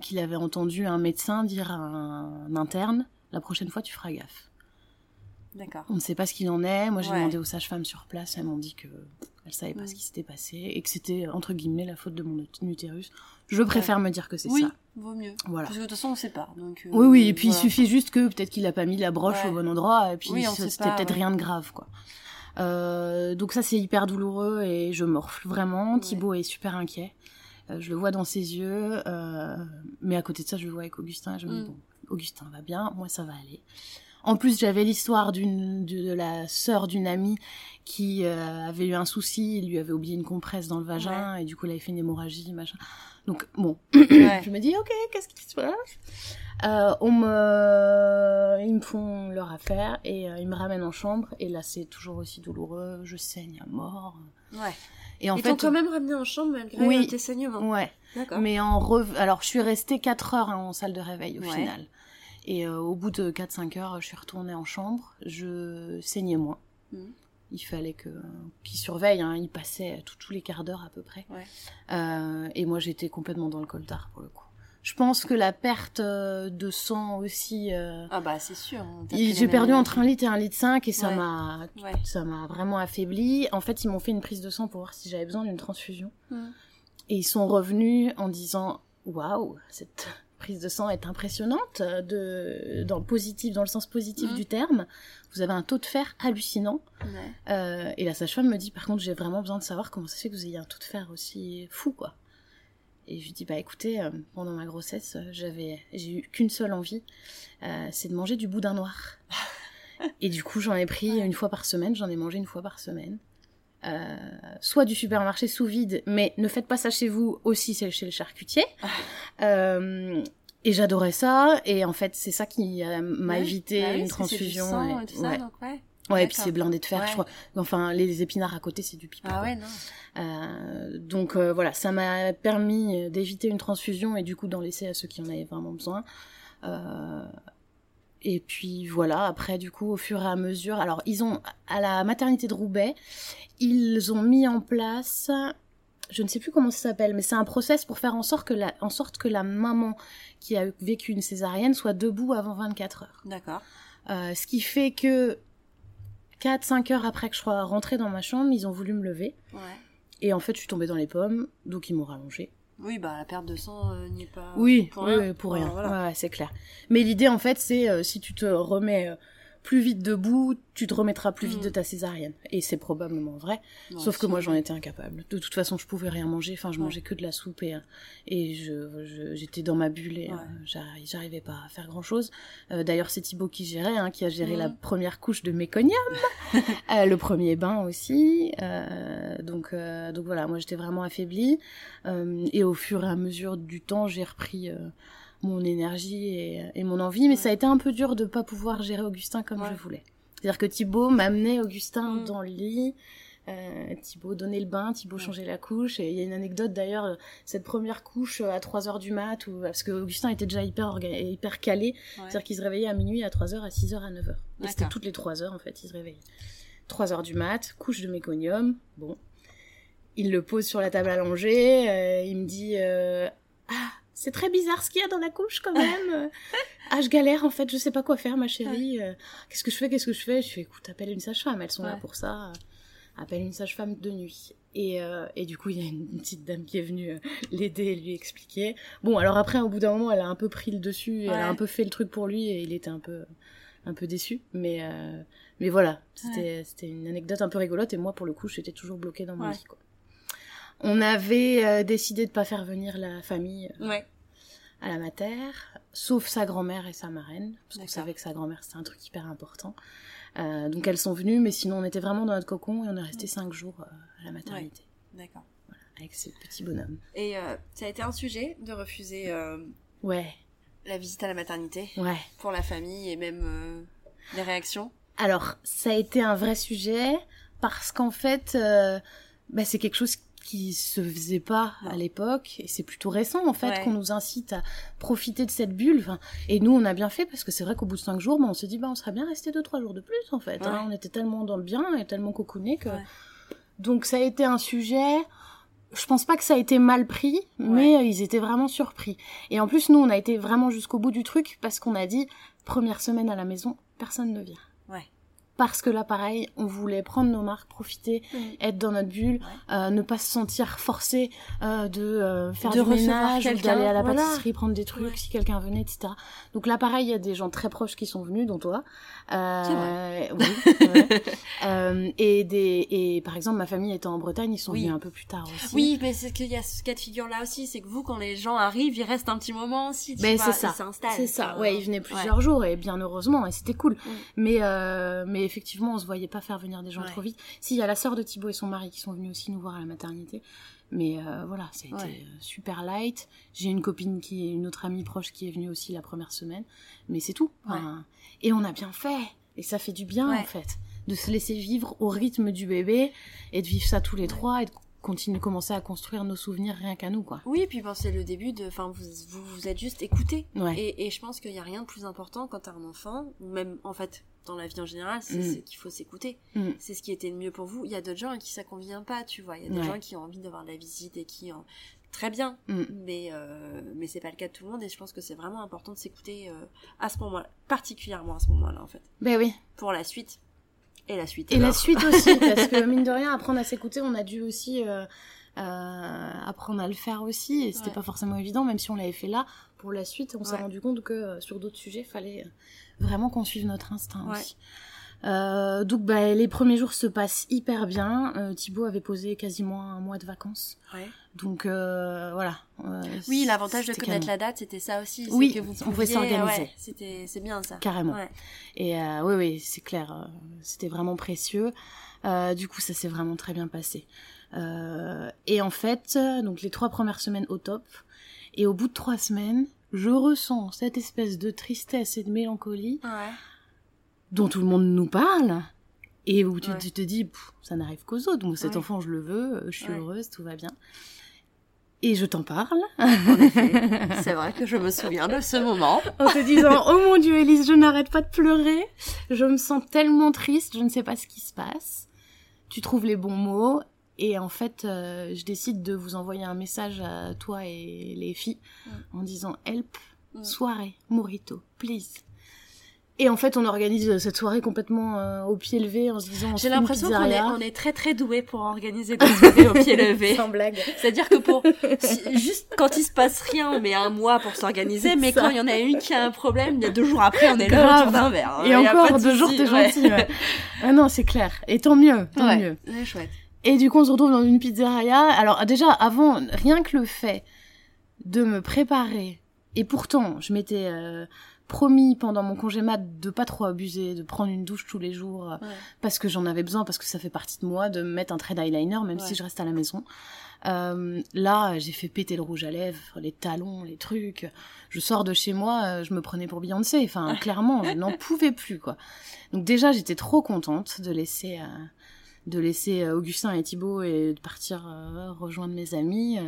qu'il avait entendu un médecin dire à un, un interne la prochaine fois tu feras gaffe. D'accord. On ne sait pas ce qu'il en est. Moi j'ai Ouais. demandé aux sages-femmes sur place, elles m'ont dit que elles savaient pas Mm. ce qui s'était passé et que c'était entre guillemets la faute de mon ut- utérus. Je préfère me dire que c'est Oui, ça. vaut mieux. Voilà. Parce que de toute façon, on sait pas. Donc, euh, Oui, oui, et puis voilà. il suffit juste que peut-être qu'il a pas mis la broche Ouais. au bon endroit, et puis Oui, c'était peut-être ouais. rien de grave, quoi. Euh, donc ça, c'est hyper douloureux et je morfle vraiment. Thibaut est super inquiet. Euh, je le vois dans ses yeux, mais à côté de ça, je le vois avec Augustin. Et je me dis, Mm. bon, Augustin va bien, moi ça va aller. En plus, j'avais l'histoire d'une de, de la sœur d'une amie qui euh, avait eu un souci, il lui avait oublié une compresse dans le vagin, et du coup, elle avait fait une hémorragie, machin. Donc, bon, Ouais. je me dis, ok, qu'est-ce qui se passe? Euh, On me, ils me font leur affaire et euh, ils me ramènent en chambre et là c'est toujours aussi douloureux. Je saigne à mort. Ouais. Et en Ils t'ont quand même ramené en chambre malgré Oui. tes saignements. ouais. D'accord. Mais en rev... alors je suis restée 4 heures hein, en salle de réveil au Ouais. final. Et euh, au bout de 4-5 heures, je suis retournée en chambre. Je saignais moins. Mhm. Il fallait que qu'ils surveillent. Hein. Ils passaient tout- tous les quarts d'heure à peu près. Ouais. Euh, et moi, j'étais complètement dans le coltard pour le coup. Je pense que la perte euh, de sang aussi. euh, Ah bah c'est sûr. J'ai perdu entre un litre et un litre 5 et ça Ouais. m'a Ouais. ça m'a vraiment affaibli. En fait, ils m'ont fait une prise de sang pour voir si j'avais besoin d'une transfusion. Mhm. Et ils sont revenus en disant Waouh, cette prise de sang est impressionnante, euh, de, dans, le positif, dans le sens positif Mhm. du terme. Vous avez un taux de fer hallucinant. Ouais. Euh, et la sage-femme me dit Par contre, j'ai vraiment besoin de savoir comment ça se fait que vous ayez un taux de fer aussi fou, quoi. Et je lui dis Bah écoutez, euh, pendant ma grossesse, j'avais, j'ai eu qu'une seule envie euh, c'est de manger du boudin noir. et du coup, j'en ai pris une fois par semaine, j'en ai mangé une fois par semaine. Euh, soit du supermarché sous vide, mais ne faites pas ça chez vous, aussi c'est chez le charcutier. Euh, et j'adorais ça, et en fait c'est ça qui euh, m'a Ouais. évité Bah oui, une transfusion. sang et- tout ça, ouais. donc ouais. Ouais, et puis c'est blindé de fer, Ouais. je crois. Enfin, les, les épinards à côté, c'est du pipeau. Ah ouais, non. Euh, donc euh, voilà, ça m'a permis euh, d'éviter une transfusion et du coup d'en laisser à ceux qui en avaient vraiment besoin. Euh, et puis voilà, après du coup au fur et à mesure, alors ils ont à la maternité de Roubaix, ils ont mis en place, je ne sais plus comment ça s'appelle, mais c'est un process pour faire en sorte que la, en sorte que la maman qui a vécu une césarienne soit debout avant 24 heures. D'accord. Euh, ce qui fait que 4-5 heures après que je sois rentrée dans ma chambre, ils ont voulu me lever. Ouais. Et en fait, je suis tombée dans les pommes, donc ils m'ont rallongée. Oui, bah la perte de sang euh, n'y est pas. oui, pour oui, rien. oui, pour rien. voilà. Ouais, c'est clair. Mais l'idée, en fait, c'est euh, si tu te remets euh, plus vite debout, tu te remettras plus vite Mm. de ta césarienne. Et c'est probablement vrai. Sauf que moi, j'en étais incapable. De toute façon, je pouvais rien manger. Enfin, je Ouais. mangeais que de la soupe et, euh, et je, je- j'étais dans ma bulle et Ouais. euh, j'arri- j'arrivais pas à faire grand chose. D'ailleurs, c'est Thibaut qui gérait, hein, qui a géré la première couche de méconium, Euh, le premier bain aussi. Euh, donc, euh, donc voilà, moi j'étais vraiment affaiblie. Euh, et au fur et à mesure du temps, j'ai repris euh, mon énergie et, et mon envie. Mais Ouais. ça a été un peu dur de pas pouvoir gérer Augustin comme Ouais. je voulais. C'est-à-dire que Thibaut m'amenait Augustin Mhm. dans le lit. Euh, Thibaut donnait le bain, Thibaut Ouais. changeait la couche. Et il y a une anecdote d'ailleurs, euh, cette première couche euh, à 3h du mat, où, parce que Augustin était déjà hyper, hyper calé. C'est-à-dire qu'il se réveillait à minuit, à 3h, à 6h, à 9h. Et c'était toutes les 3 heures en fait, il se réveillait. 3 heures du mat, couche de méconium, bon. Il le pose sur la table allongée, euh, il me dit euh, c'est très bizarre ce qu'il y a dans la couche quand même. ah, je galère en fait, je sais pas quoi faire ma chérie. euh, Qu'est-ce que je fais, qu'est-ce que je fais? Je fais Écoute, appelle une sage-femme, elles sont là pour ça. Appelle une sage-femme de nuit. Et, euh, et du coup, il y a une petite dame qui est venue euh, l'aider et lui expliquer. Bon, alors après, au bout d'un moment, elle a un peu pris le dessus, elle a un peu fait le truc pour lui, et il était un peu, un peu déçu. Mais, euh, mais voilà, c'était une anecdote un peu rigolote, et moi, pour le coup, j'étais toujours bloquée dans mon Ouais. lit. Quoi. On avait euh, décidé de pas faire venir la famille euh, Ouais. à la mater, sauf sa grand-mère et sa marraine, parce qu'on savait que sa grand-mère c'était un truc hyper important. Euh, donc elles sont venues, mais sinon on était vraiment dans notre cocon et on est resté cinq jours euh, à la maternité D'accord. avec ces petits bonhommes. Et euh, ça a été un sujet de refuser Ouais, la visite à la maternité? Ouais. pour la famille et même les réactions? Alors ça a été un vrai sujet parce qu'en fait, bah, c'est quelque chose qui se faisait pas à l'époque et c'est plutôt récent en fait Ouais. qu'on nous incite à profiter de cette bulle. Et nous on a bien fait parce que c'est vrai qu'au bout de cinq jours, bah, on s'est dit bah on serait bien resté deux trois jours de plus en fait. Ouais. hein. On était tellement dans le bien et tellement cocoonés que Ouais. donc ça a été un sujet. Je pense pas que ça a été mal pris, mais euh, ils étaient vraiment surpris. Et en plus, nous, on a été vraiment jusqu'au bout du truc parce qu'on a dit première semaine à la maison, personne ne vient. Parce que là, pareil, on voulait prendre nos marques, profiter, être dans notre bulle, euh, ne pas se sentir forcé euh, de euh, faire De du ménage ou d'aller à la voilà. pâtisserie prendre des trucs Ouais. si quelqu'un venait, etc. Donc là, pareil, il y a des gens très proches qui sont venus, dont toi. Vrai. Oui, et des et par exemple, ma famille étant en Bretagne, ils sont Oui. venus un peu plus tard aussi. Oui, mais c'est qu'il y a ce cas de figure là aussi, c'est que vous, quand les gens arrivent, ils restent un petit moment aussi. Tu Ben, vois, c'est ça. C'est ça, ouais, ils venaient plusieurs jours et bien heureusement et c'était cool. Mm. Mais mais effectivement, on se voyait pas faire venir des gens Ouais. trop vite. Si, il y a la sœur de Thibaut et son mari qui sont venus aussi nous voir à la maternité. Mais euh, voilà, ça a été Ouais. euh, super light. J'ai une copine qui est une autre amie proche qui est venue aussi la première semaine. Mais c'est tout. Enfin, Et on a bien fait. Et ça fait du bien en fait. De se laisser vivre au rythme du bébé et de vivre ça tous les trois et de continuer de commencer à construire nos souvenirs rien qu'à nous quoi. Oui, puis ben, c'est le début de. Enfin, vous, vous vous êtes juste. Ouais. Et, et je pense qu'il n'y a rien de plus important quand t'as un enfant, ou même en fait dans la vie en général, c'est Mm. qu'il faut s'écouter. Mm. C'est ce qui était le mieux pour vous. Il y a d'autres gens à qui ça convient pas, tu vois. Il y a des Ouais. gens qui ont envie d'avoir de la visite et qui en... Très bien, Mm. mais euh, mais c'est pas le cas de tout le monde et je pense que c'est vraiment important de s'écouter euh, à ce moment-là, particulièrement à ce moment-là en fait, Ben oui. pour la suite et la suite. Et la suite aussi, parce que mine de rien, apprendre à s'écouter, on a dû aussi euh, euh, apprendre à le faire aussi, et c'était Ouais. pas forcément évident, même si on l'avait fait là. Pour la suite, on s'est Ouais. rendu compte que sur d'autres sujets, fallait euh, vraiment qu'on suive notre instinct Ouais. aussi. Euh, donc bah, les premiers jours se passent hyper bien. Euh, Thibaut avait posé quasiment un mois de vacances. Ouais. Donc euh, voilà. Oui, l'avantage de connaître la date, c'était ça aussi. Oui, que vous on pouvait s'organiser. ouais, c'est bien ça. Carrément. Ouais. Et oui, oui, c'est clair, c'était vraiment précieux. Du coup, ça s'est vraiment très bien passé. Et en fait, donc les trois premières semaines au top, et au bout de trois semaines, je ressens cette espèce de tristesse et de mélancolie Ouais. dont tout le monde nous parle, Et où tu, Ouais. te dis, Pff, ça n'arrive qu'aux autres. Cet Ouais. enfant, je le veux, euh, je suis heureuse, tout va bien. Et je t'en parle En effet, c'est vrai que je me souviens de ce moment. en te disant, oh mon Dieu, Elise, je n'arrête pas de pleurer. Je me sens tellement triste, je ne sais pas ce qui se passe. Tu trouves les bons mots. Et en fait, euh, je décide de vous envoyer un message à toi et les filles en disant help, Mm. soirée, morito, please. Et en fait, on organise cette soirée complètement euh, au pied levé en se disant J'ai l'impression qu'on est, on est très très doué pour organiser des soirées au pied levé. Sans blague. C'est-à-dire que pour si- juste quand il se passe rien, on met un mois pour s'organiser, mais Ça. quand il y en a une qui a un problème, il y a deux jours après, on est là Grave. autour d'un verre. hein. Et encore, deux jours, t'es ouais. gentil. Ouais. ah non, c'est clair. Et tant mieux, tant Ouais, mieux. c'est chouette. Et du coup, on se retrouve dans une pizzeria. Alors déjà, avant, rien que le fait de me préparer, et pourtant, je m'étais euh, promis pendant mon congé mat de pas trop abuser, de prendre une douche tous les jours, euh, Ouais. parce que j'en avais besoin, parce que ça fait partie de moi, de me mettre un trait d'eyeliner, même Ouais. si je reste à la maison. Euh, là, j'ai fait péter le rouge à lèvres, les talons, les trucs. Je sors de chez moi, euh, je me prenais pour Beyoncé. Enfin, clairement, je n'en pouvais plus, quoi. Donc déjà, j'étais trop contente de laisser, euh, de laisser euh, Augustin et Thibaut et de partir euh, rejoindre mes amis.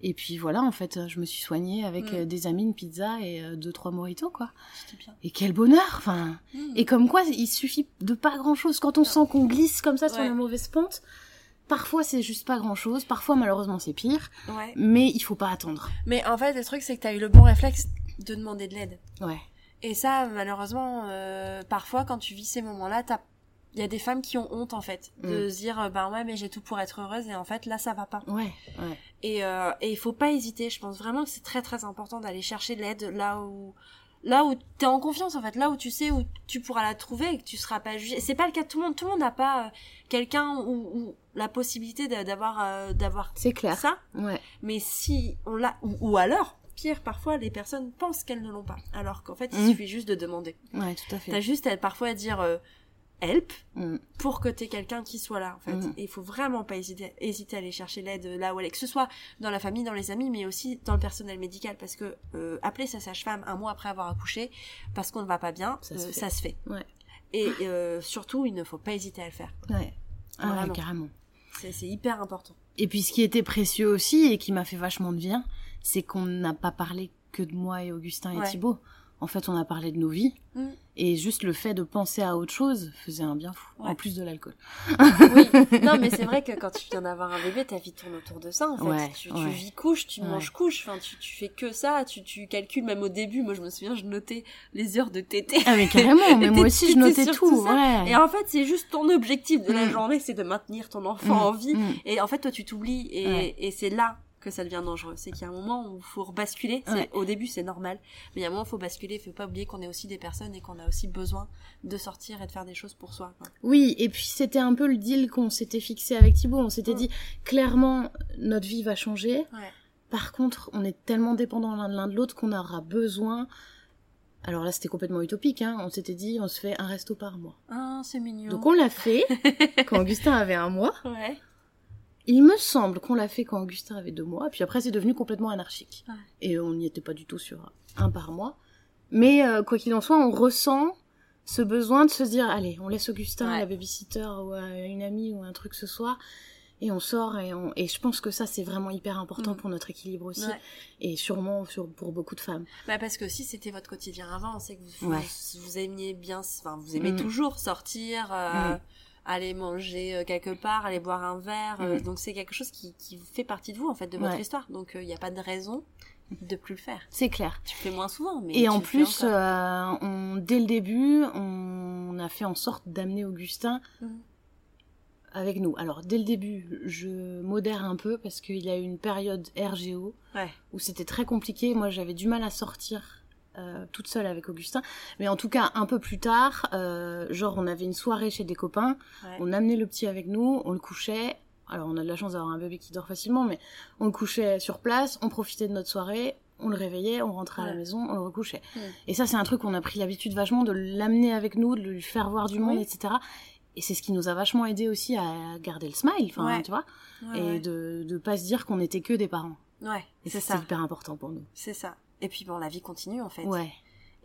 Et puis voilà, en fait, je me suis soignée avec Mm. euh, des amis, une pizza et deux trois mojitos, quoi. Bien. Et quel bonheur, enfin. Mm. Et comme quoi, il suffit de pas grand chose. Quand on sent qu'on glisse comme ça sur la mauvaise pente, parfois c'est juste pas grand chose, parfois malheureusement c'est pire, Ouais. mais il faut pas attendre. Mais en fait, le truc, c'est que t'as eu le bon réflexe de demander de l'aide. Ouais. Et ça, malheureusement, euh, parfois, quand tu vis ces moments-là, t'as il y a des femmes qui ont honte en fait de Mm. se dire ben ouais mais j'ai tout pour être heureuse et en fait là ça va pas Ouais, ouais. et euh, et il faut pas hésiter je pense vraiment que c'est très très important d'aller chercher de l'aide là où là où t'es en confiance en fait là où tu sais où tu pourras la trouver et que tu seras pas jugé c'est pas le cas de tout le monde tout le monde n'a pas euh, quelqu'un ou, ou la possibilité d'a- d'avoir euh, d'avoir C'est clair. ça Ouais. mais si on l'a ou, ou alors pire parfois les personnes pensent qu'elles ne l'ont pas alors qu'en fait il Mm. suffit juste de demander Ouais, tout à fait. t'as juste à, parfois à dire euh, help Mm. pour que t'aies quelqu'un qui soit là en fait Mm. et il faut vraiment pas hésiter hésiter à aller chercher l'aide là où elle est que ce soit dans la famille dans les amis mais aussi dans le personnel médical parce que euh, appeler sa sage-femme un mois après avoir accouché parce qu'on ne va pas bien Ça euh, se fait. ça se fait Ouais. et euh, surtout il ne faut pas hésiter à le faire Ouais. Ah ouais, carrément. c'est c'est hyper important Et puis ce qui était précieux aussi et qui m'a fait vachement de bien, c'est qu'on n'a pas parlé que de moi et Augustin et Ouais. Thibaut. En fait, on a parlé de nos vies. Mm. Et juste le fait de penser à autre chose faisait un bien fou. Ouais. En plus de l'alcool. oui non mais c'est vrai que quand tu viens d'avoir un bébé ta vie tourne autour de ça en fait Ouais, tu, vis couche tu manges couche enfin tu, tu fais que ça tu, tu calcules même au début moi je me souviens je notais les heures de tété Ah mais carrément, mais moi aussi je notais tout. tout ça. ouais. Et en fait, c'est juste ton objectif de la Mm. journée, c'est de maintenir ton enfant Mm, en vie. Et en fait, toi, tu t'oublies. Et c'est là que ça devient dangereux. C'est qu'il y a un moment où il faut basculer. C'est- Ouais. Au début, c'est normal. Mais il y a un moment où il faut basculer. Il faut pas oublier qu'on est aussi des personnes et qu'on a aussi besoin de sortir et de faire des choses pour soi. quoi. Oui, et puis c'était un peu le deal qu'on s'était fixé avec Thibaut. On s'était Mm. dit, clairement, notre vie va changer. Ouais. Par contre, on est tellement dépendants l'un de l'un de l'autre qu'on aura besoin. Alors là, c'était complètement utopique. Hein. On s'était dit, on se fait un resto par mois. Ah, c'est mignon. Donc on l'a fait quand Augustin avait un mois. Ouais. Il me semble qu'on l'a fait quand Augustin avait deux mois. Puis après, c'est devenu complètement anarchique. Ouais. Et on n'y était pas du tout sur un par mois. Mais euh, quoi qu'il en soit, on ressent ce besoin de se dire, allez, on laisse Augustin à la babysitter ou à une amie ou un truc ce soir. Et on sort et, on... et je pense que ça c'est vraiment hyper important Mm. pour notre équilibre aussi Ouais. et sûrement sur, pour beaucoup de femmes. Bah parce que si c'était votre quotidien avant, on sait que vous, Ouais. vous, vous aimiez bien, enfin vous aimez Mm. toujours sortir, euh, Mm. Aller manger euh, quelque part, aller boire un verre. euh, Mm. donc c'est quelque chose qui, qui fait partie de vous en fait, de votre Ouais. histoire. Donc il n'y a pas de raison de plus le faire. C'est clair. Tu le fais moins souvent, mais Et tu en plus, euh, on, dès le début, on a fait en sorte d'amener Augustin Mhm. avec nous. Alors dès le début, je modère un peu parce qu'il y a eu une période RGO Ouais. où c'était très compliqué. Moi, j'avais du mal à sortir euh, toute seule avec Augustin. Mais en tout cas, un peu plus tard, euh, genre on avait une soirée chez des copains, Ouais. on amenait le petit avec nous, on le couchait. Alors on a de la chance d'avoir un bébé qui dort facilement, mais on le couchait sur place, on profitait de notre soirée, on le réveillait, on rentrait à la maison, on le recouchait. Ouais. Et ça, c'est un truc qu'on a pris l'habitude vachement de l'amener avec nous, de lui faire voir du monde, etc. Et c'est ce qui nous a vachement aidé aussi à garder le smile, enfin, tu vois, et de de pas se dire qu'on était que des parents. Ouais, Et c'est c'est ça. hyper important pour nous. C'est ça. Et puis bon, la vie continue en fait. Ouais.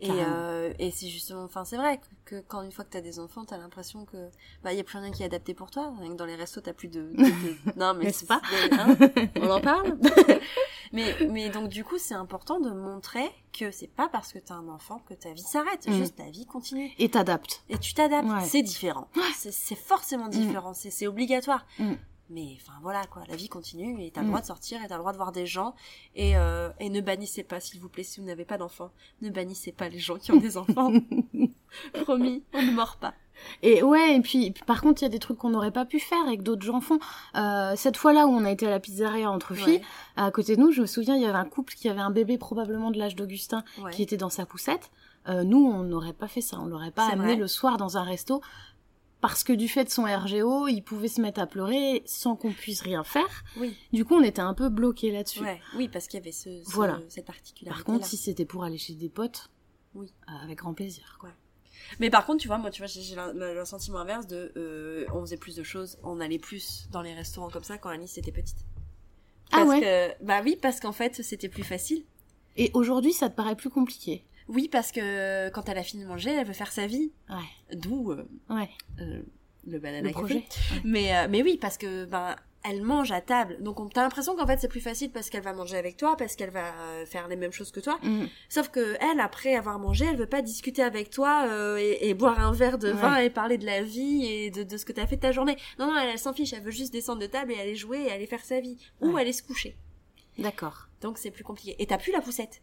Et, euh, et c'est justement, enfin, c'est vrai que, quand une fois que t'as des enfants, t'as l'impression que, bah, y a plus rien qui est adapté pour toi. Rien que dans les restos, t'as plus de, non, mais c'est pas. Hein, on en parle. mais, mais donc, du coup, c'est important de montrer que c'est pas parce que t'as un enfant que ta vie s'arrête. Mm. Juste ta vie continue. Et t'adaptes. Et tu t'adaptes. C'est différent. C'est forcément différent. C'est obligatoire. Mm. Mais enfin voilà quoi, la vie continue et t'as le droit de sortir et t'as le droit de voir des gens et, euh, et ne bannissez pas s'il vous plaît si vous n'avez pas d'enfants, ne bannissez pas les gens qui ont des enfants. Promis, on ne mord pas. Et ouais, et puis par contre, il y a des trucs qu'on n'aurait pas pu faire et que d'autres gens font. Euh, cette fois-là où on a été à la pizzeria entre filles, à côté de nous, je me souviens, il y avait un couple qui avait un bébé probablement de l'âge d'Augustin qui était dans sa poussette. Euh, nous, on n'aurait pas fait ça, on l'aurait pas amené le soir dans un resto parce que du fait de son RGO, il pouvait se mettre à pleurer sans qu'on puisse rien faire. Oui. Du coup, on était un peu bloqué là-dessus. Oui, parce qu'il y avait ce, voilà. cette particularité. Par contre, si c'était pour aller chez des potes, oui, euh, avec grand plaisir. Quoi. Mais par contre, tu vois, moi, tu vois, j'ai le sentiment inverse de, euh, on faisait plus de choses, on allait plus dans les restaurants comme ça quand Alice était petite. ah ouais. Que, bah oui, parce qu'en fait, c'était plus facile. Et aujourd'hui, ça te paraît plus compliqué? Oui, parce que quand elle a fini de manger, elle veut faire sa vie. Ouais. D'où euh, ouais. Euh, le banana projet. Mais euh, mais oui, parce que ben elle mange à table. Donc t'as l'impression qu'en fait c'est plus facile parce qu'elle va manger avec toi, parce qu'elle va faire les mêmes choses que toi. Mm. Sauf que elle, après avoir mangé, elle veut pas discuter avec toi et, boire un verre de vin et parler de la vie et de, de ce que t'as fait de ta journée. Non, non, elle, s'en fiche. Elle veut juste descendre de table et aller jouer et aller faire sa vie. Ou aller se coucher. D'accord. Donc c'est plus compliqué. Et t'as plus la poussette.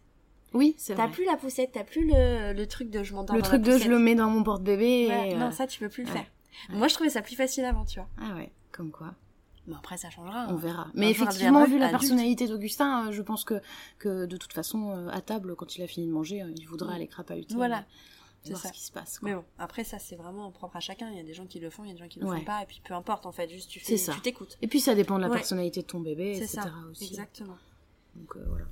Oui, c'est vrai. T'as plus la poussette, t'as plus le, le truc de je m'endors Le truc de je le mets dans mon porte-bébé. Non, euh, ça tu peux plus le faire. Moi je trouvais ça plus facile avant, tu vois. Ah ouais, comme quoi. Bon après ça changera. On hein. verra. Mais effectivement, vu la personnalité d'Augustin, euh, je pense que, que de toute façon, euh, à table, quand il a fini de manger, il voudra aller crapahuter. Voilà. C'est ce qui se passe. Mais bon, après ça c'est vraiment propre à chacun. Il y a des gens qui le font, il y a des gens qui le font pas, et puis peu importe en fait, juste tu fais, tu t'écoutes. Et puis ça dépend de la personnalité de ton bébé, etc. Ça. aussi. Exactement. Donc voilà.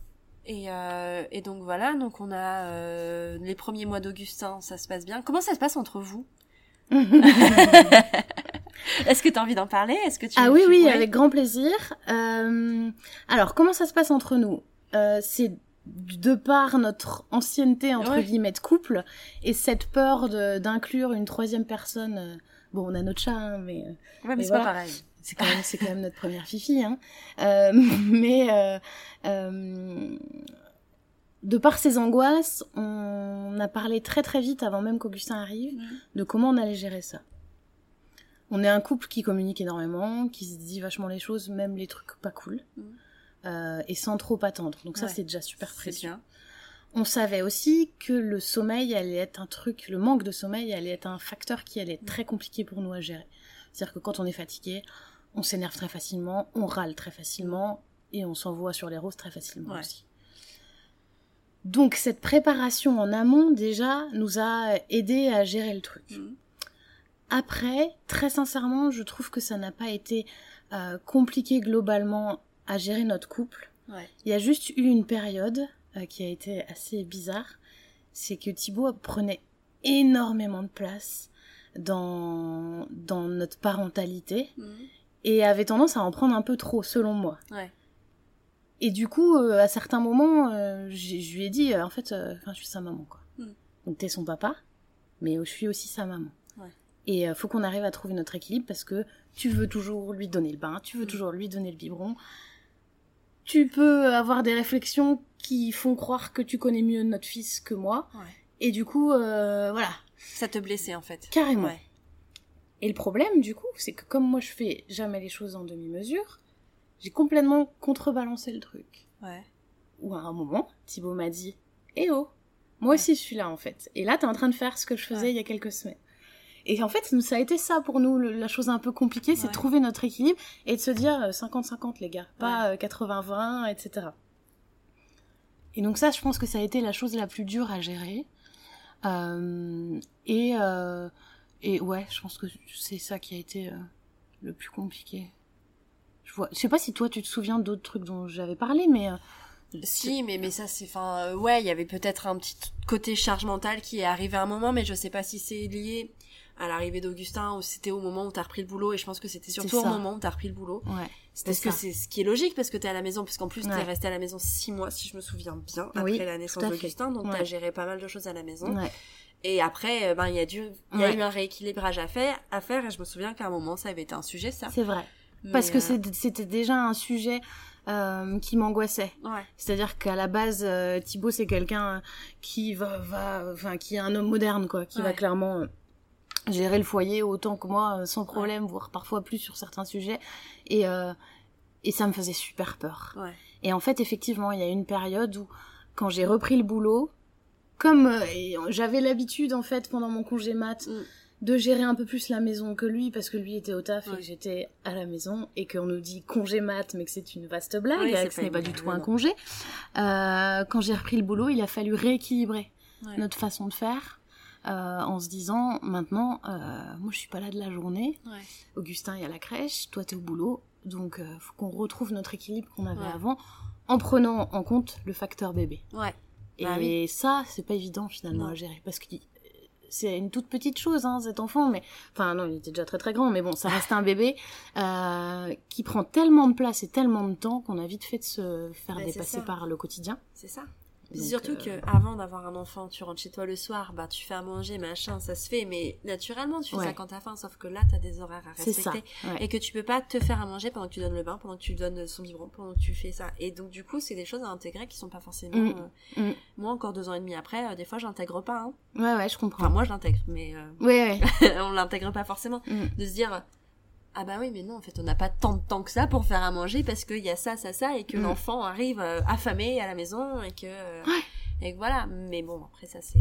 Et, euh, et, donc voilà, donc on a euh, les premiers mois d'Augustin, ça se passe bien. Comment ça se passe entre vous? Est-ce que tu as envie d'en parler? Est-ce que tu Ah oui, oui, avec grand plaisir. Euh, alors, comment ça se passe entre nous? Euh, C'est de par notre ancienneté entre guillemets de couple et cette peur d'inclure une troisième personne. Euh, bon, on a notre chat, hein, mais. Ouais, mais, c'est pas pareil c'est quand même c'est quand même notre première fifi hein. Euh, mais euh, euh, de par ses angoisses on a parlé très très vite avant même qu'Augustin arrive de comment on allait gérer ça. On est un couple qui communique énormément qui se dit vachement les choses même les trucs pas cool et sans trop attendre. Donc ça c'est déjà super précieux. on savait aussi que le sommeil allait être un truc, le manque de sommeil allait être un facteur qui allait être très compliqué pour nous à gérer. C'est-à-dire que quand on est fatigué, on s'énerve très facilement, on râle très facilement et on s'envoie sur les roses très facilement aussi. Donc cette préparation en amont déjà nous a aidé à gérer le truc. Mhm. Après, très sincèrement, je trouve que ça n'a pas été euh, compliqué globalement à gérer notre couple. Il y a juste eu une période euh, qui a été assez bizarre, c'est que Thibaut prenait énormément de place dans, dans notre parentalité. Mhm et avait tendance à en prendre un peu trop, selon moi. Ouais. Et du coup, euh, à certains moments, euh, je lui ai dit, euh, en fait, enfin, je suis sa maman, quoi. Hmm. Donc t'es son papa, mais je suis aussi sa maman. Ouais. Et il faut qu'on arrive à trouver notre équilibre parce que tu veux toujours lui donner le bain, tu veux hmm. toujours lui donner le biberon. Tu peux avoir des réflexions qui font croire que tu connais mieux notre fils que moi. Ouais. Et du coup, voilà. Ça te blessait en fait. Carrément. Ouais. Et le problème, du coup, c'est que comme moi je fais jamais les choses en demi-mesure, j'ai complètement contrebalancé le truc. Ouais. Ou à un moment, Thibaut m'a dit Eh oh, moi aussi je suis là en fait. Et là, t'es en train de faire ce que je faisais il y a quelques semaines. Et en fait, ça a été ça pour nous, la chose un peu compliquée, c'est de trouver notre équilibre et de se dire 50-50 euh, les gars, pas 80-20, euh, etc. Et donc ça, je pense que ça a été la chose la plus dure à gérer. Euh, et euh, et ouais, je pense que c'est ça qui a été euh, le plus compliqué. Je vois, je sais pas si toi tu te souviens d'autres trucs dont j'avais parlé, mais euh, si, mais mais ça c'est, enfin, euh, ouais, il y avait peut-être un petit côté charge mentale qui est arrivé à un moment, mais je sais pas si c'est lié à l'arrivée d'Augustin ou c'était au moment où t'as repris le boulot et je pense que c'était surtout au moment où t'as repris le boulot Ouais. parce que c'est ce qui est logique parce que t'es à la maison puisqu'en plus t'es resté à la maison six mois si je me souviens bien après Oui, la naissance d'Augustin donc Ouais. t'as géré pas mal de choses à la maison Ouais. Et après euh, ben il y a dû il y a Ouais. eu un rééquilibrage à faire à faire et je me souviens qu'à un moment ça avait été un sujet ça C'est vrai. Parce que euh, c'était déjà un sujet euh, qui m'angoissait. ouais C'est-à-dire qu'à la base, euh, Thibaut, c'est quelqu'un qui va, va, enfin, qui est un homme moderne, quoi, qui va clairement gérer le foyer autant que moi, sans problème, voire parfois plus sur certains sujets. Et, euh, et ça me faisait super peur. ouais Et en fait, effectivement, il y a une période où, quand j'ai repris le boulot, comme euh, j'avais l'habitude, en fait, pendant mon congé mat, Mm. de gérer un peu plus la maison que lui, parce que lui était au taf et Ouais. que j'étais à la maison, et qu'on nous dit congé mat, mais que c'est une vaste blague, c'est que ce n'est pas du tout un congé. Euh, quand j'ai repris le boulot, il a fallu rééquilibrer Ouais. notre façon de faire. euh, en se disant maintenant, moi je suis pas là de la journée, ouais Augustin est à la crèche, toi t'es au boulot, donc faut qu'on retrouve notre équilibre qu'on avait Ouais. avant en prenant en compte le facteur bébé. ouais Et Bah oui. ça, c'est pas évident finalement Non. à gérer parce que c'est une toute petite chose, hein, cet enfant, mais enfin non, il était déjà très très grand, mais bon, ça reste un bébé euh, qui prend tellement de place et tellement de temps qu'on a vite fait de se faire Bah, dépasser par le quotidien. c'est ça Donc, surtout euh, que avant d'avoir un enfant, tu rentres chez toi le soir, bah tu fais à manger, machin, ça se fait, mais naturellement tu fais ça quand t'as faim, sauf que là t'as des horaires à ça. respecter ouais. et que tu peux pas te faire à manger pendant que tu donnes le bain, pendant que tu donnes son biberon, pendant que tu fais ça. Et donc du coup c'est des choses à intégrer qui sont pas forcément. Mm. euh, Mm. Moi encore deux ans et demi après, euh, des fois j'intègre pas. Hein. Ouais, ouais, je comprends. Enfin moi je l'intègre, mais euh, Ouais, ouais. on l'intègre pas forcément. Mm. De se dire ah bah oui mais non en fait on n'a pas tant de temps que ça pour faire à manger parce qu'il y a ça ça ça et que Mm. l'enfant arrive euh, affamé à la maison et que euh, Ouais. et que voilà mais bon après ça c'est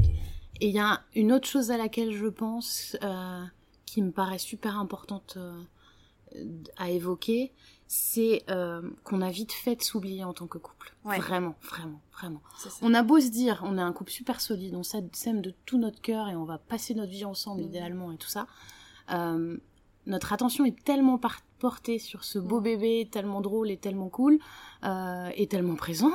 Et il y a une autre chose à laquelle je pense euh, qui me paraît super importante euh, à évoquer, c'est euh, qu'on a vite fait de s'oublier en tant que couple. Ouais. Vraiment, vraiment, vraiment. On a beau se dire, on est un couple super solide, on s'a- s'aime de tout notre cœur et on va passer notre vie ensemble Mhm. idéalement et tout ça. euh, notre attention est tellement portée sur ce beau Mhm. bébé, tellement drôle et tellement cool, euh, et tellement présent,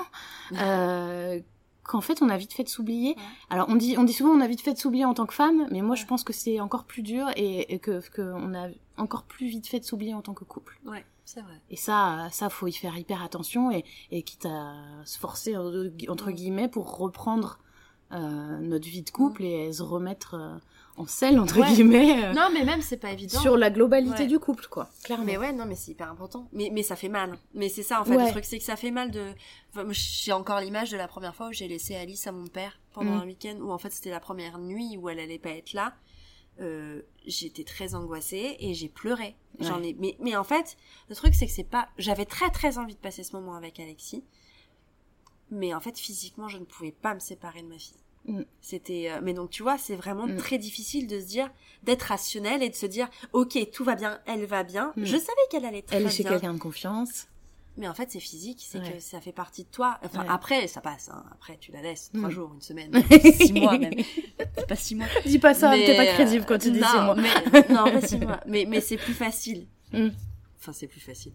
euh, qu'en fait on a vite fait de s'oublier. Alors on dit, on dit souvent on a vite fait de s'oublier en tant que femme, mais moi je pense que c'est encore plus dur et, et que qu'on a encore plus vite fait de s'oublier en tant que couple. ouais c'est vrai Et ça, ça faut y faire hyper attention et, et quitte à se forcer entre Mm. guillemets pour reprendre notre vie de couple et se remettre euh, en selle entre Ouais. guillemets euh, non mais même c'est pas évident sur la globalité Ouais. du couple quoi. Clairement. mais ouais non mais c'est hyper important mais mais ça fait mal mais c'est ça en fait Ouais. le truc c'est que ça fait mal de enfin, j'ai encore l'image de la première fois où j'ai laissé Alice à mon père pendant Mm. un week-end où en fait c'était la première nuit où elle allait pas être là euh, j'étais très angoissée et j'ai pleuré j'en ai mais mais en fait le truc c'est que c'est pas j'avais très très envie de passer ce moment avec Alexis mais en fait physiquement je ne pouvais pas me séparer de ma fille Mm. c'était euh, mais donc tu vois c'est vraiment Mm. très difficile de se dire d'être rationnel et de se dire ok tout va bien elle va bien Mm. je savais qu'elle allait très Elle est chez bien quelqu'un de confiance. mais en fait c'est physique c'est Ouais. que ça fait partie de toi enfin Ouais. après ça passe hein. après tu la laisses trois jours une semaine six mois même pas six mois Dis pas ça, Mais, t'es pas euh, crédible quand tu dis non, c'est moi. mais, non pas six mois mais mais c'est plus facile enfin c'est plus facile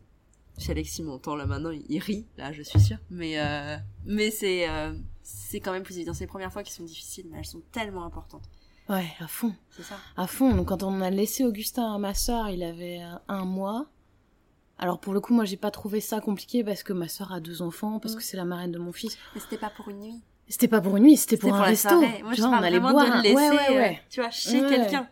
chez Alexis mon temps là maintenant il, il rit là je suis sûre mais euh, mais c'est euh, c'est quand même plus évident c'est les premières fois qui sont difficiles mais elles sont tellement importantes Ouais, à fond. c'est ça À fond. Donc, quand on a laissé Augustin à ma sœur, il avait euh, un mois. Alors pour le coup, moi j'ai pas trouvé ça compliqué parce que ma sœur a deux enfants, parce Mm. que c'est la marraine de mon fils. mais c'était pas pour une nuit C'était pas pour une nuit, c'était pour un resto. soirée. moi tu je vois, on allait boire. de un- le laisser ouais, ouais, euh, ouais. tu vois chez quelqu'un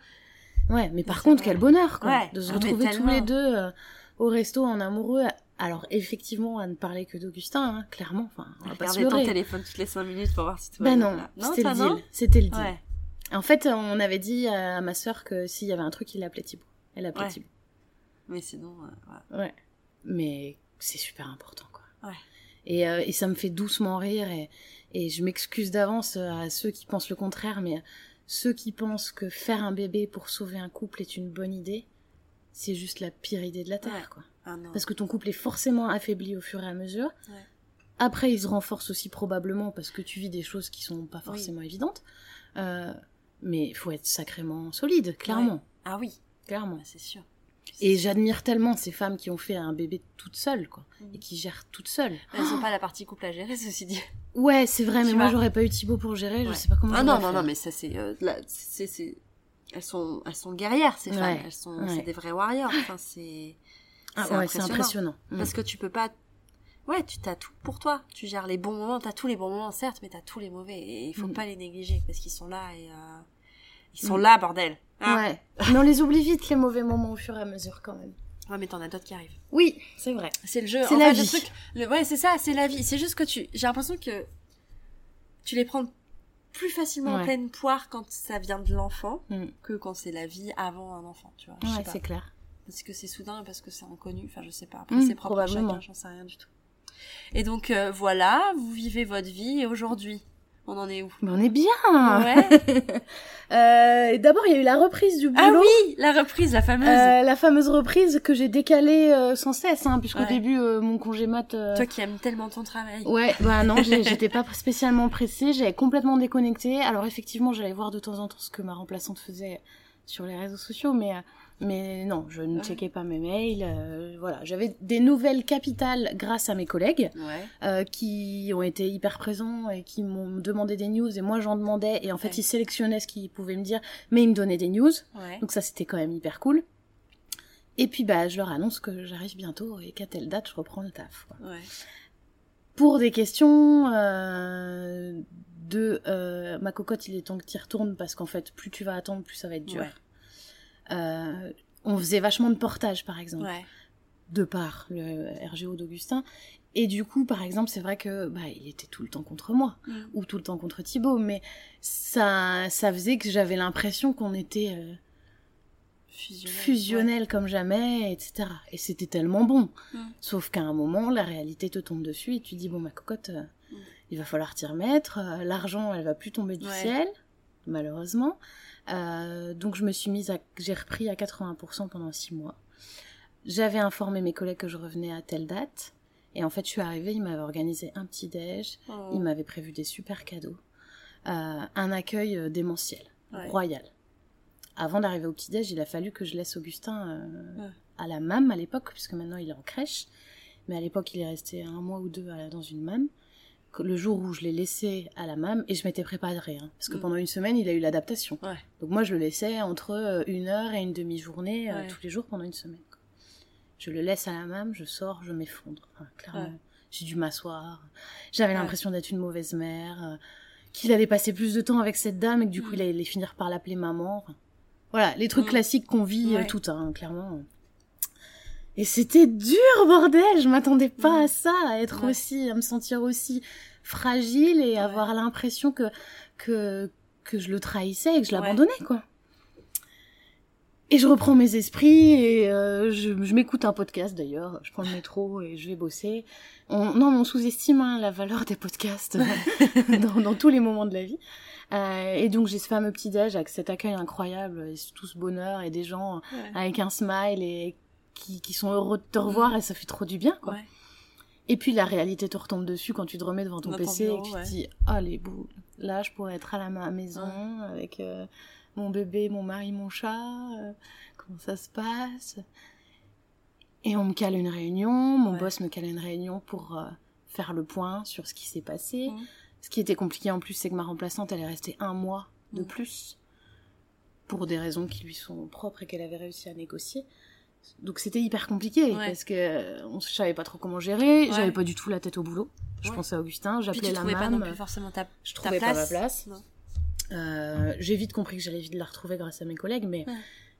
Ouais, mais par contre, vrai. quel bonheur, quoi, Ouais. de se Ah, retrouver tous les deux euh, au resto en amoureux. Alors effectivement, à ne parler que d'Augustin, hein, clairement. Enfin, on va pas se ton téléphone toutes les 5 minutes pour voir si tout va bien, non, là. c'était le non deal. C'était le deal. ouais En fait, on avait dit à ma sœur que s'il y avait un truc, il l'appelait Thibaut. Elle l'appelait Ouais. Thibaut. mais sinon euh, voilà. Ouais. Mais c'est super important, quoi. Ouais. Et, euh, et ça me fait doucement rire et, et je m'excuse d'avance euh, à ceux qui pensent le contraire, mais ceux qui pensent que faire un bébé pour sauver un couple est une bonne idée, c'est juste la pire idée de la Terre, Ouais. quoi. ah non Parce que ton couple est forcément affaibli au fur et à mesure. Ouais. Après, il se renforce aussi probablement parce que tu vis des choses qui sont pas forcément évidentes. Euh, mais il faut être sacrément solide, clairement. ah oui Clairement. bah, c'est sûr Et j'admire tellement ces femmes qui ont fait un bébé toutes seules, quoi. Mhm. Et qui gèrent toutes seules. elles ont pas la partie couple à gérer ceci dit Ouais, c'est vrai, mais Tu moi j'aurais pas eu Thibaut pour gérer, je Ouais. sais pas comment ah non non non mais ça c'est euh, c'est elles sont, elles sont guerrières ces femmes. Ouais, Elles sont, ouais. c'est des vrais warriors. Enfin, c'est, Ah, c'est ouais, c'est impressionnant. Mm. Parce que tu peux pas. Ouais, tu t'as tout pour toi. Tu gères les bons moments, t'as tous les bons moments, certes, mais t'as tous les mauvais. Et il faut Mm. pas les négliger parce qu'ils sont là et euh, ils sont Mm. là, bordel. Hein Ouais. Mais on les oublie vite, les mauvais moments, au fur et à mesure, quand même. ouais, mais t'en as d'autres qui arrivent. Oui, c'est vrai. C'est le jeu. C'est la fait, le vie. truc- le- ouais, c'est ça, c'est la vie. C'est juste que tu. J'ai l'impression que tu les prends plus facilement en pleine poire quand ça vient de l'enfant Mm. que quand c'est la vie avant un enfant, tu vois. Je Ouais, c'est clair. Parce que c'est soudain, parce que c'est inconnu. Enfin, je sais pas. Après, Mm, c'est propre à chacun, j'en sais rien du tout. Et donc, euh, voilà, vous vivez votre vie et aujourd'hui, on en est où Mais on est bien Ouais. Euh, D'abord, il y a eu la reprise du boulot. Ah oui, la reprise, la fameuse. Euh, la fameuse reprise que j'ai décalée euh, sans cesse, hein, puisqu'au Ouais. début, euh, mon congé mat... euh, Toi qui aimes tellement ton travail. Ouais, bah non, j'étais pas spécialement pressée, j'avais complètement déconnecté. Alors effectivement, j'allais voir de temps en temps ce que ma remplaçante faisait sur les réseaux sociaux, mais euh, mais non, je ne checkais pas mes mails. euh, voilà, j'avais des nouvelles capitales grâce à mes collègues Ouais. euh, qui ont été hyper présents et qui m'ont demandé des news et moi j'en demandais et en fait Ouais. ils sélectionnaient ce qu'ils pouvaient me dire, mais ils me donnaient des news. Ouais. Donc ça c'était quand même hyper cool. Et puis bah je leur annonce que j'arrive bientôt et qu'à telle date je reprends le taf. quoi pour des questions euh, de euh, ma cocotte, il est temps que tu y retournes parce qu'en fait, plus tu vas attendre, plus ça va être dur. Euh, on faisait vachement de portage, par exemple, Ouais. de par le RGO d'Augustin. Et du coup, par exemple, c'est vrai que bah, il était tout le temps contre moi Mm. ou tout le temps contre Thibaut, mais ça, ça faisait que j'avais l'impression qu'on était euh, Fusionnel. fusionnel comme jamais, etc. Et c'était tellement bon. Mm. Sauf qu'à un moment, la réalité te tombe dessus et tu dis bon ma cocotte, euh, Mm. il va falloir t'y remettre. euh, L'argent, elle va plus tomber du Ouais. ciel, malheureusement. Euh, donc je me suis mise à, j'ai repris à 80% pendant six mois. J'avais informé mes collègues que je revenais à telle date. Et en fait, je suis arrivée, ils m'avaient organisé un petit déj. Oh. ils m'avaient prévu des super cadeaux, euh, un accueil euh, démentiel, Ouais. royal. Avant d'arriver au petit-déj, il a fallu que je laisse Augustin euh, Ouais. à la MAM à l'époque, puisque maintenant il est en crèche. Mais à l'époque, il est resté un mois ou deux la- dans une MAM. Le jour où je l'ai laissé à la MAM, et je m'étais préparée, hein, parce que Mm. pendant une semaine, il a eu l'adaptation. Ouais. Donc moi, je le laissais entre euh, une heure et une demi-journée, euh, tous les jours pendant une semaine. quoi. Je le laisse à la MAM, je sors, je m'effondre, enfin, clairement. Ouais. J'ai dû m'asseoir. J'avais l'impression d'être une mauvaise mère, euh, qu'il allait passer plus de temps avec cette dame et que du coup, Mm. il allait finir par l'appeler maman. Enfin, voilà, les trucs Mm. classiques qu'on vit euh, toutes, hein, clairement. Et c'était dur, bordel Je m'attendais pas à ça, à être Ouais. aussi, à me sentir aussi fragile et Ouais. avoir l'impression que, que, que je le trahissais et que je Ouais. l'abandonnais, quoi. Et je reprends mes esprits et euh, je, je m'écoute un podcast d'ailleurs. Je prends le métro et je vais bosser. On, non, mais on sous-estime hein, la valeur des podcasts dans, dans tous les moments de la vie. Euh, et donc j'ai ce fameux petit déj avec cet accueil incroyable, et tout ce bonheur et des gens Ouais. avec un smile et qui, qui sont heureux de te revoir et ça fait trop du bien quoi. Ouais. Et puis la réalité te retombe dessus quand tu te remets devant ton Dans ton PC bureau, et que tu ouais. te dis ah les boules, là je pourrais être à la ma- maison avec euh, mon bébé, mon mari, mon chat, euh, comment ça se passe? Et on me cale une réunion, mon Ouais. boss me cale une réunion pour euh, faire le point sur ce qui s'est passé. Mhm. Ce qui était compliqué en plus, c'est que ma remplaçante, elle est restée un mois de Mhm. plus pour des raisons qui lui sont propres et qu'elle avait réussi à négocier. Donc c'était hyper compliqué Ouais. parce que euh, on je savais pas trop comment gérer, Ouais. j'avais pas du tout la tête au boulot. Je Ouais. pensais à Augustin, j'appelais la trouvais pas mam, non plus forcément ta, je ta trouvais place. pas ma place. Euh, j'ai vite compris que j'allais vite la retrouver grâce à mes collègues, mais,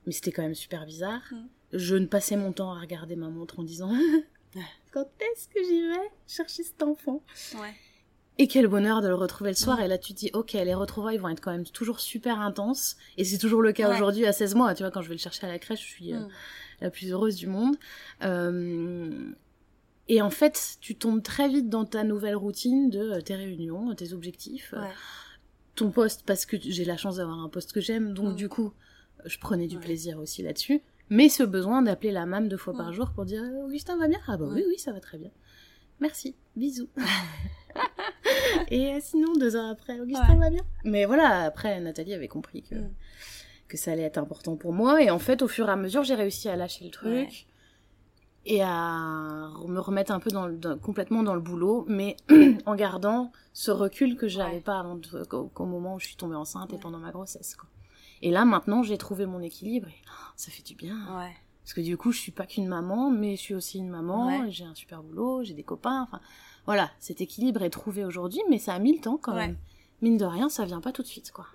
mais c'était quand même super bizarre. Je ne passais mon temps à regarder ma montre en disant quand est-ce que j'y vais chercher cet enfant? Et quel bonheur de le retrouver le soir. Et là, tu te dis, ok, les retrouvailles vont être quand même toujours super intenses. Et c'est toujours le cas aujourd'hui à 16 mois. Tu vois, quand je vais le chercher à la crèche, je suis euh, Mm. La plus heureuse du monde. Euh, Et en fait, tu tombes très vite dans ta nouvelle routine de euh, tes réunions, tes objectifs, euh, Ouais. ton poste, parce que j'ai la chance d'avoir un poste que j'aime. Donc, Mm. du coup, je prenais du Ouais. plaisir aussi là-dessus. Mais ce besoin d'appeler la mam deux fois Mm. par jour pour dire euh, Augustin va bien? Ah bah oui, Ouais. oui, ça va très bien. Merci, bisous. Et euh, sinon, deux heures après, Augustin va bien? Mais voilà, après, Nathalie avait compris que, Mm. Que ça allait être important pour moi. Et en fait, au fur et à mesure, j'ai réussi à lâcher le truc Ouais. et à me remettre un peu dans, le- dans- complètement dans le boulot, mais en gardant ce recul que j'avais Ouais. pas avant de- qu'au moment où je suis tombée enceinte et pendant ma grossesse. Quoi. Et là, maintenant, j'ai trouvé mon équilibre et oh, ça fait du bien. Parce que du coup, je suis pas qu'une maman, mais je suis aussi une maman, j'ai un super boulot, j'ai des copains, enfin, voilà, cet équilibre est trouvé aujourd'hui, mais ça a mis le temps quand même. Mine de rien, ça vient pas tout de suite, quoi.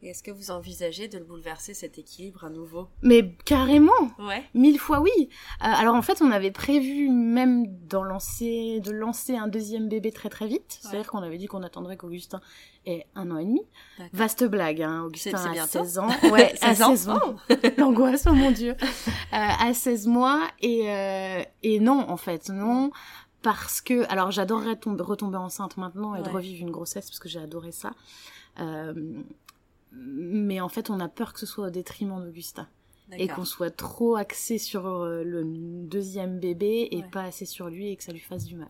Et est-ce que vous envisagez de le bouleverser cet équilibre à nouveau? Mais carrément, Ouais. mille fois oui. Euh, alors en fait, on avait prévu même d'en lancer, de lancer un deuxième bébé très très vite. Ouais. C'est-à-dire qu'on avait dit qu'on attendrait qu'Augustin ait un an et demi. Vaste blague, hein. Augustin a bientôt. 16 ans. Ouais, à 16 ans. 16 ans. L'angoisse, oh mon dieu. Euh, à 16 mois et, euh, et non, en fait, non. Parce que, alors j'adorerais tomber, retomber enceinte maintenant et de revivre une grossesse parce que j'ai adoré ça. Euh, mais en fait, on a peur que ce soit au détriment d'Augustin et qu'on soit trop axé sur euh, le deuxième bébé et Ouais. pas assez sur lui et que ça lui fasse du mal.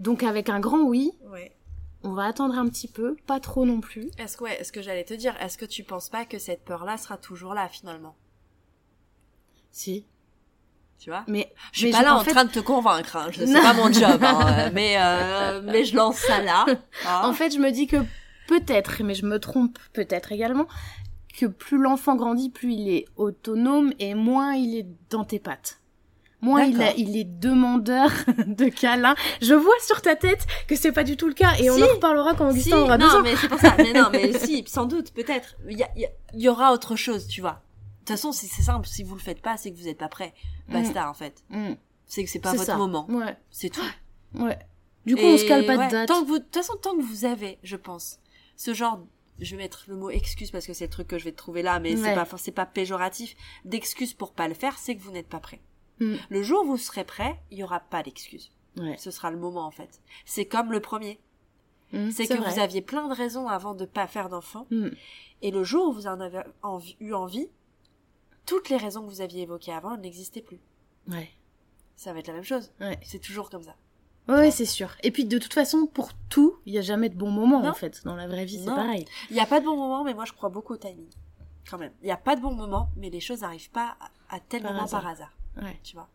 Donc avec un grand oui, Ouais. on va attendre un petit peu, pas trop non plus. Est-ce que, ouais, est-ce que j'allais te dire, est-ce que tu penses pas que cette peur-là sera toujours là finalement? Si. Tu vois? Mais Je suis mais pas là en en fait- train de te convaincre, hein. je- pas mon job, hein. mais euh, mais je lance ça là. hein. En fait, je me dis que peut-être, mais je me trompe peut-être également, que plus l'enfant grandit, plus il est autonome et moins il est dans tes pattes. Moins il, a- D'accord. il est demandeur de câlins. Je vois sur ta tête que c'est pas du tout le cas et on en reparlera quand Augustin Si, aura deux non, ans. mais c'est pour ça. Mais non, mais si, sans doute, peut-être. Il y, aura autre chose, tu vois. De toute façon, si c'est simple, si vous le faites pas, c'est que vous êtes pas prêt. Basta, en fait. Mm, C'est que c'est pas votre ça. moment. Ouais, C'est tout. ouais. Du coup, Et on se cale pas ouais, de date. Tant que vous, de toute façon, tant que vous avez, je pense, ce genre, je vais mettre le mot excuse parce que c'est le truc que je vais trouver là, mais Ouais. c'est pas, c'est pas péjoratif, d'excuse pour pas le faire, c'est que vous n'êtes pas prêt. Mm. Le jour où vous serez prêt, il y aura pas d'excuse. Ouais. Ce sera le moment, en fait. C'est comme le premier. Mm, C'est que vrai. vous aviez plein de raisons avant de pas faire d'enfant. Mm. Et le jour où vous en avez eu envie, toutes les raisons que vous aviez évoquées avant n'existaient plus. Ouais. Ça va être la même chose. Ouais. C'est toujours comme ça. Ouais, c'est sûr. Et puis de toute façon, pour tout, il y a jamais de bon moment Non. en fait. Dans la vraie vie, c'est pareil. Il n'y a pas de bon moment, mais moi je crois beaucoup au timing. Quand même. Il n'y a pas de bon moment, mais les choses n'arrivent pas à, à tel Par moment hasard. par hasard. Ouais. Tu vois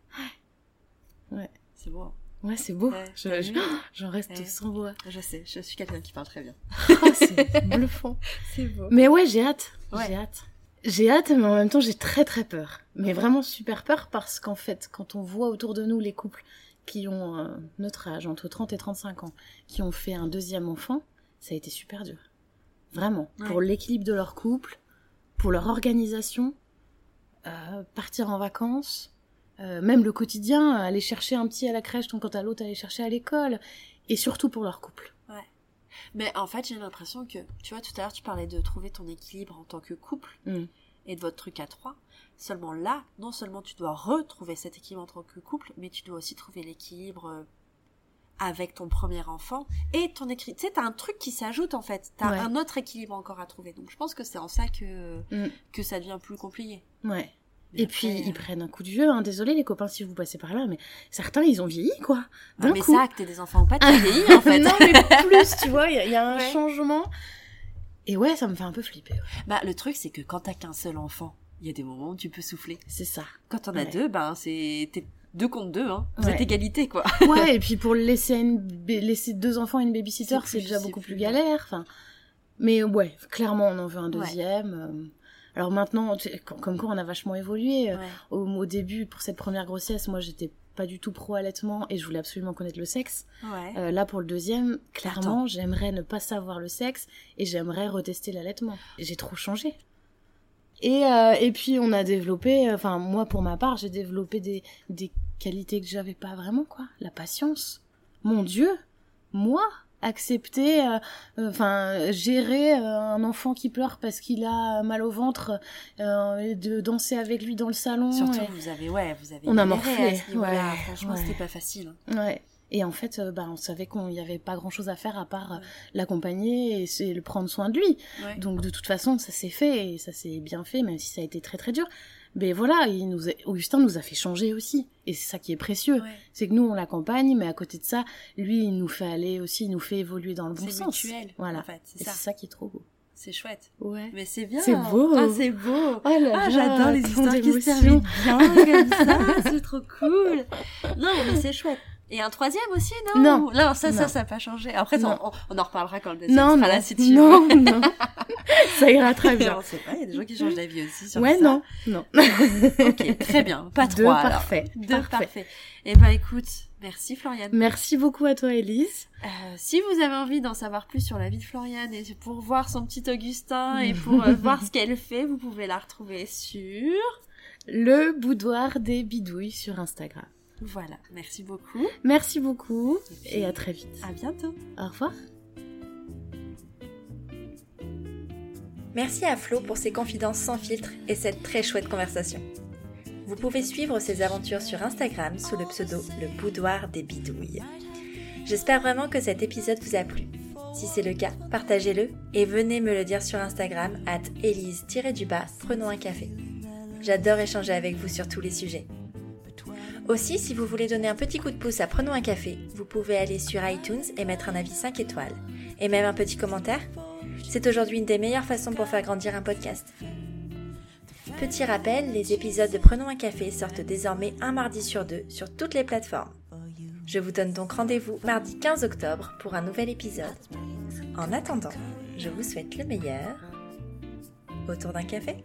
Ouais. C'est beau. hein. Ouais, c'est beau. Ouais, Je- J'en reste Ouais. sans voix. Je sais, je suis quelqu'un qui parle très bien. Oh, c'est bluffant. C'est beau. Mais ouais, j'ai hâte. Ouais. J'ai hâte. J'ai hâte, mais en même temps, j'ai très très peur. Mais vraiment super peur parce qu'en fait, quand on voit autour de nous les couples qui ont euh, notre âge, entre 30 et 35 ans, qui ont fait un deuxième enfant, ça a été super dur. Vraiment. Ouais. Pour l'équilibre de leur couple, pour leur organisation, euh, partir en vacances, euh, même le quotidien, aller chercher un petit à la crèche, donc quand à l'autre aller chercher à l'école, et surtout pour leur couple. Mais en fait, j'ai l'impression que, tu vois, tout à l'heure, tu parlais de trouver ton équilibre en tant que couple Mm. et de votre truc à trois. Seulement là, non seulement tu dois retrouver cet équilibre en tant que couple, mais tu dois aussi trouver l'équilibre euh, avec ton premier enfant et ton équilibre. Tu sais, t'as un truc qui s'ajoute en fait. T'as Ouais. un autre équilibre encore à trouver. Donc je pense que c'est en ça que, Mm. que ça devient plus compliqué. Ouais. Mais Et puis ils prennent un coup de vieux, hein. désolé les copains si vous passez par là, mais certains ils ont vieilli quoi. ah, D'un mais coup. ça, que t'aies des enfants ou pas, tu vieillis en fait. non mais plus, tu vois, il y, a- il y a un Ouais. changement. Et ouais, ça me fait un peu flipper. ouais. bah, le truc, c'est que quand t'as qu'un seul enfant, il y a des moments où tu peux souffler. C'est ça. Quand as Ouais. deux, ben c'est deux contre deux, hein. Vous Ouais. êtes égalité, quoi. Ouais, et puis pour laisser une ba- laisser deux enfants et une babysitter, C'est déjà beaucoup plus galère. Enfin, mais ouais, clairement on en veut un deuxième. euh. Alors maintenant, comme quoi on a vachement évolué. euh, au début, pour cette première grossesse, moi j'étais pas du tout pro allaitement et je voulais absolument connaître le sexe. Ouais. Euh, là, pour le deuxième, clairement, j'aimerais ne pas savoir le sexe et j'aimerais retester l'allaitement. J'ai trop changé. Et, euh, et puis, on a développé, enfin, moi, pour ma part, j'ai développé des, des qualités que j'avais pas vraiment, quoi. La patience. Mon Dieu, moi, accepter, euh, euh, enfin, gérer euh, un enfant qui pleure parce qu'il a mal au ventre, euh, et de danser avec lui dans le salon. Surtout, et- vous avez, ouais, vous avez On a morflé, à ce niveau-là. ouais, Franchement, ouais. c'était pas facile. Ouais. Et en fait, euh, bah, on savait qu'il n'y avait pas grand chose à faire à part euh, Ouais. l'accompagner et c'est le prendre soin de lui. Ouais. Donc de toute façon, ça s'est fait et ça s'est bien fait, même si ça a été très très dur. Mais voilà, il nous a- Augustin nous a fait changer aussi. Et c'est ça qui est précieux. Ouais. C'est que nous, on l'accompagne, mais à côté de ça, lui, il nous fait aller aussi, il nous fait évoluer dans le bon C'est sens. mutuel, Voilà. en fait, c'est Et ça. c'est ça qui est trop beau. C'est chouette. Ouais. Mais c'est bien. C'est beau. Ah, c'est beau. Oh Ah, j'adore les histoires qui se terminent bien comme ça. C'est trop cool. Non, mais c'est chouette. Et un troisième aussi, non Non. Non, ça, ça, Non. ça n'a pas changé. Après, ça, on, on en reparlera quand le deuxième Non, sera là, si tu non, veux. non. ça ira très bien. On sait pas, il y a des gens qui changent d'avis aussi sur ouais, ça. non, non. ok, très bien. Pas Deux trois. alors. parfait. Deux parfait. parfait. Eh ben écoute, merci Floriane. Merci beaucoup à toi, Elise. Euh, si vous avez envie d'en savoir plus sur la vie de Floriane et pour voir son petit Augustin et pour euh, voir ce qu'elle fait, vous pouvez la retrouver sur... Le boudoir des bidouilles sur Instagram. Voilà, merci beaucoup. Merci beaucoup et à très vite. À bientôt. Au revoir. Merci à Flo pour ses confidences sans filtre et cette très chouette conversation. Vous pouvez suivre ses aventures sur Instagram sous le pseudo Le Boudoir des Bidouilles. J'espère vraiment que cet épisode vous a plu. Si c'est le cas, partagez-le et venez me le dire sur Instagram at elise-du-bas prenons un café. J'adore échanger avec vous sur tous les sujets. Aussi, si vous voulez donner un petit coup de pouce à Prenons un café, vous pouvez aller sur iTunes et mettre un avis 5 étoiles. Et même un petit commentaire. C'est aujourd'hui une des meilleures façons pour faire grandir un podcast. Petit rappel, les épisodes de Prenons un café sortent désormais un mardi sur deux sur toutes les plateformes. Je vous donne donc rendez-vous mardi 15 octobre pour un nouvel épisode. En attendant, je vous souhaite le meilleur. Autour d'un café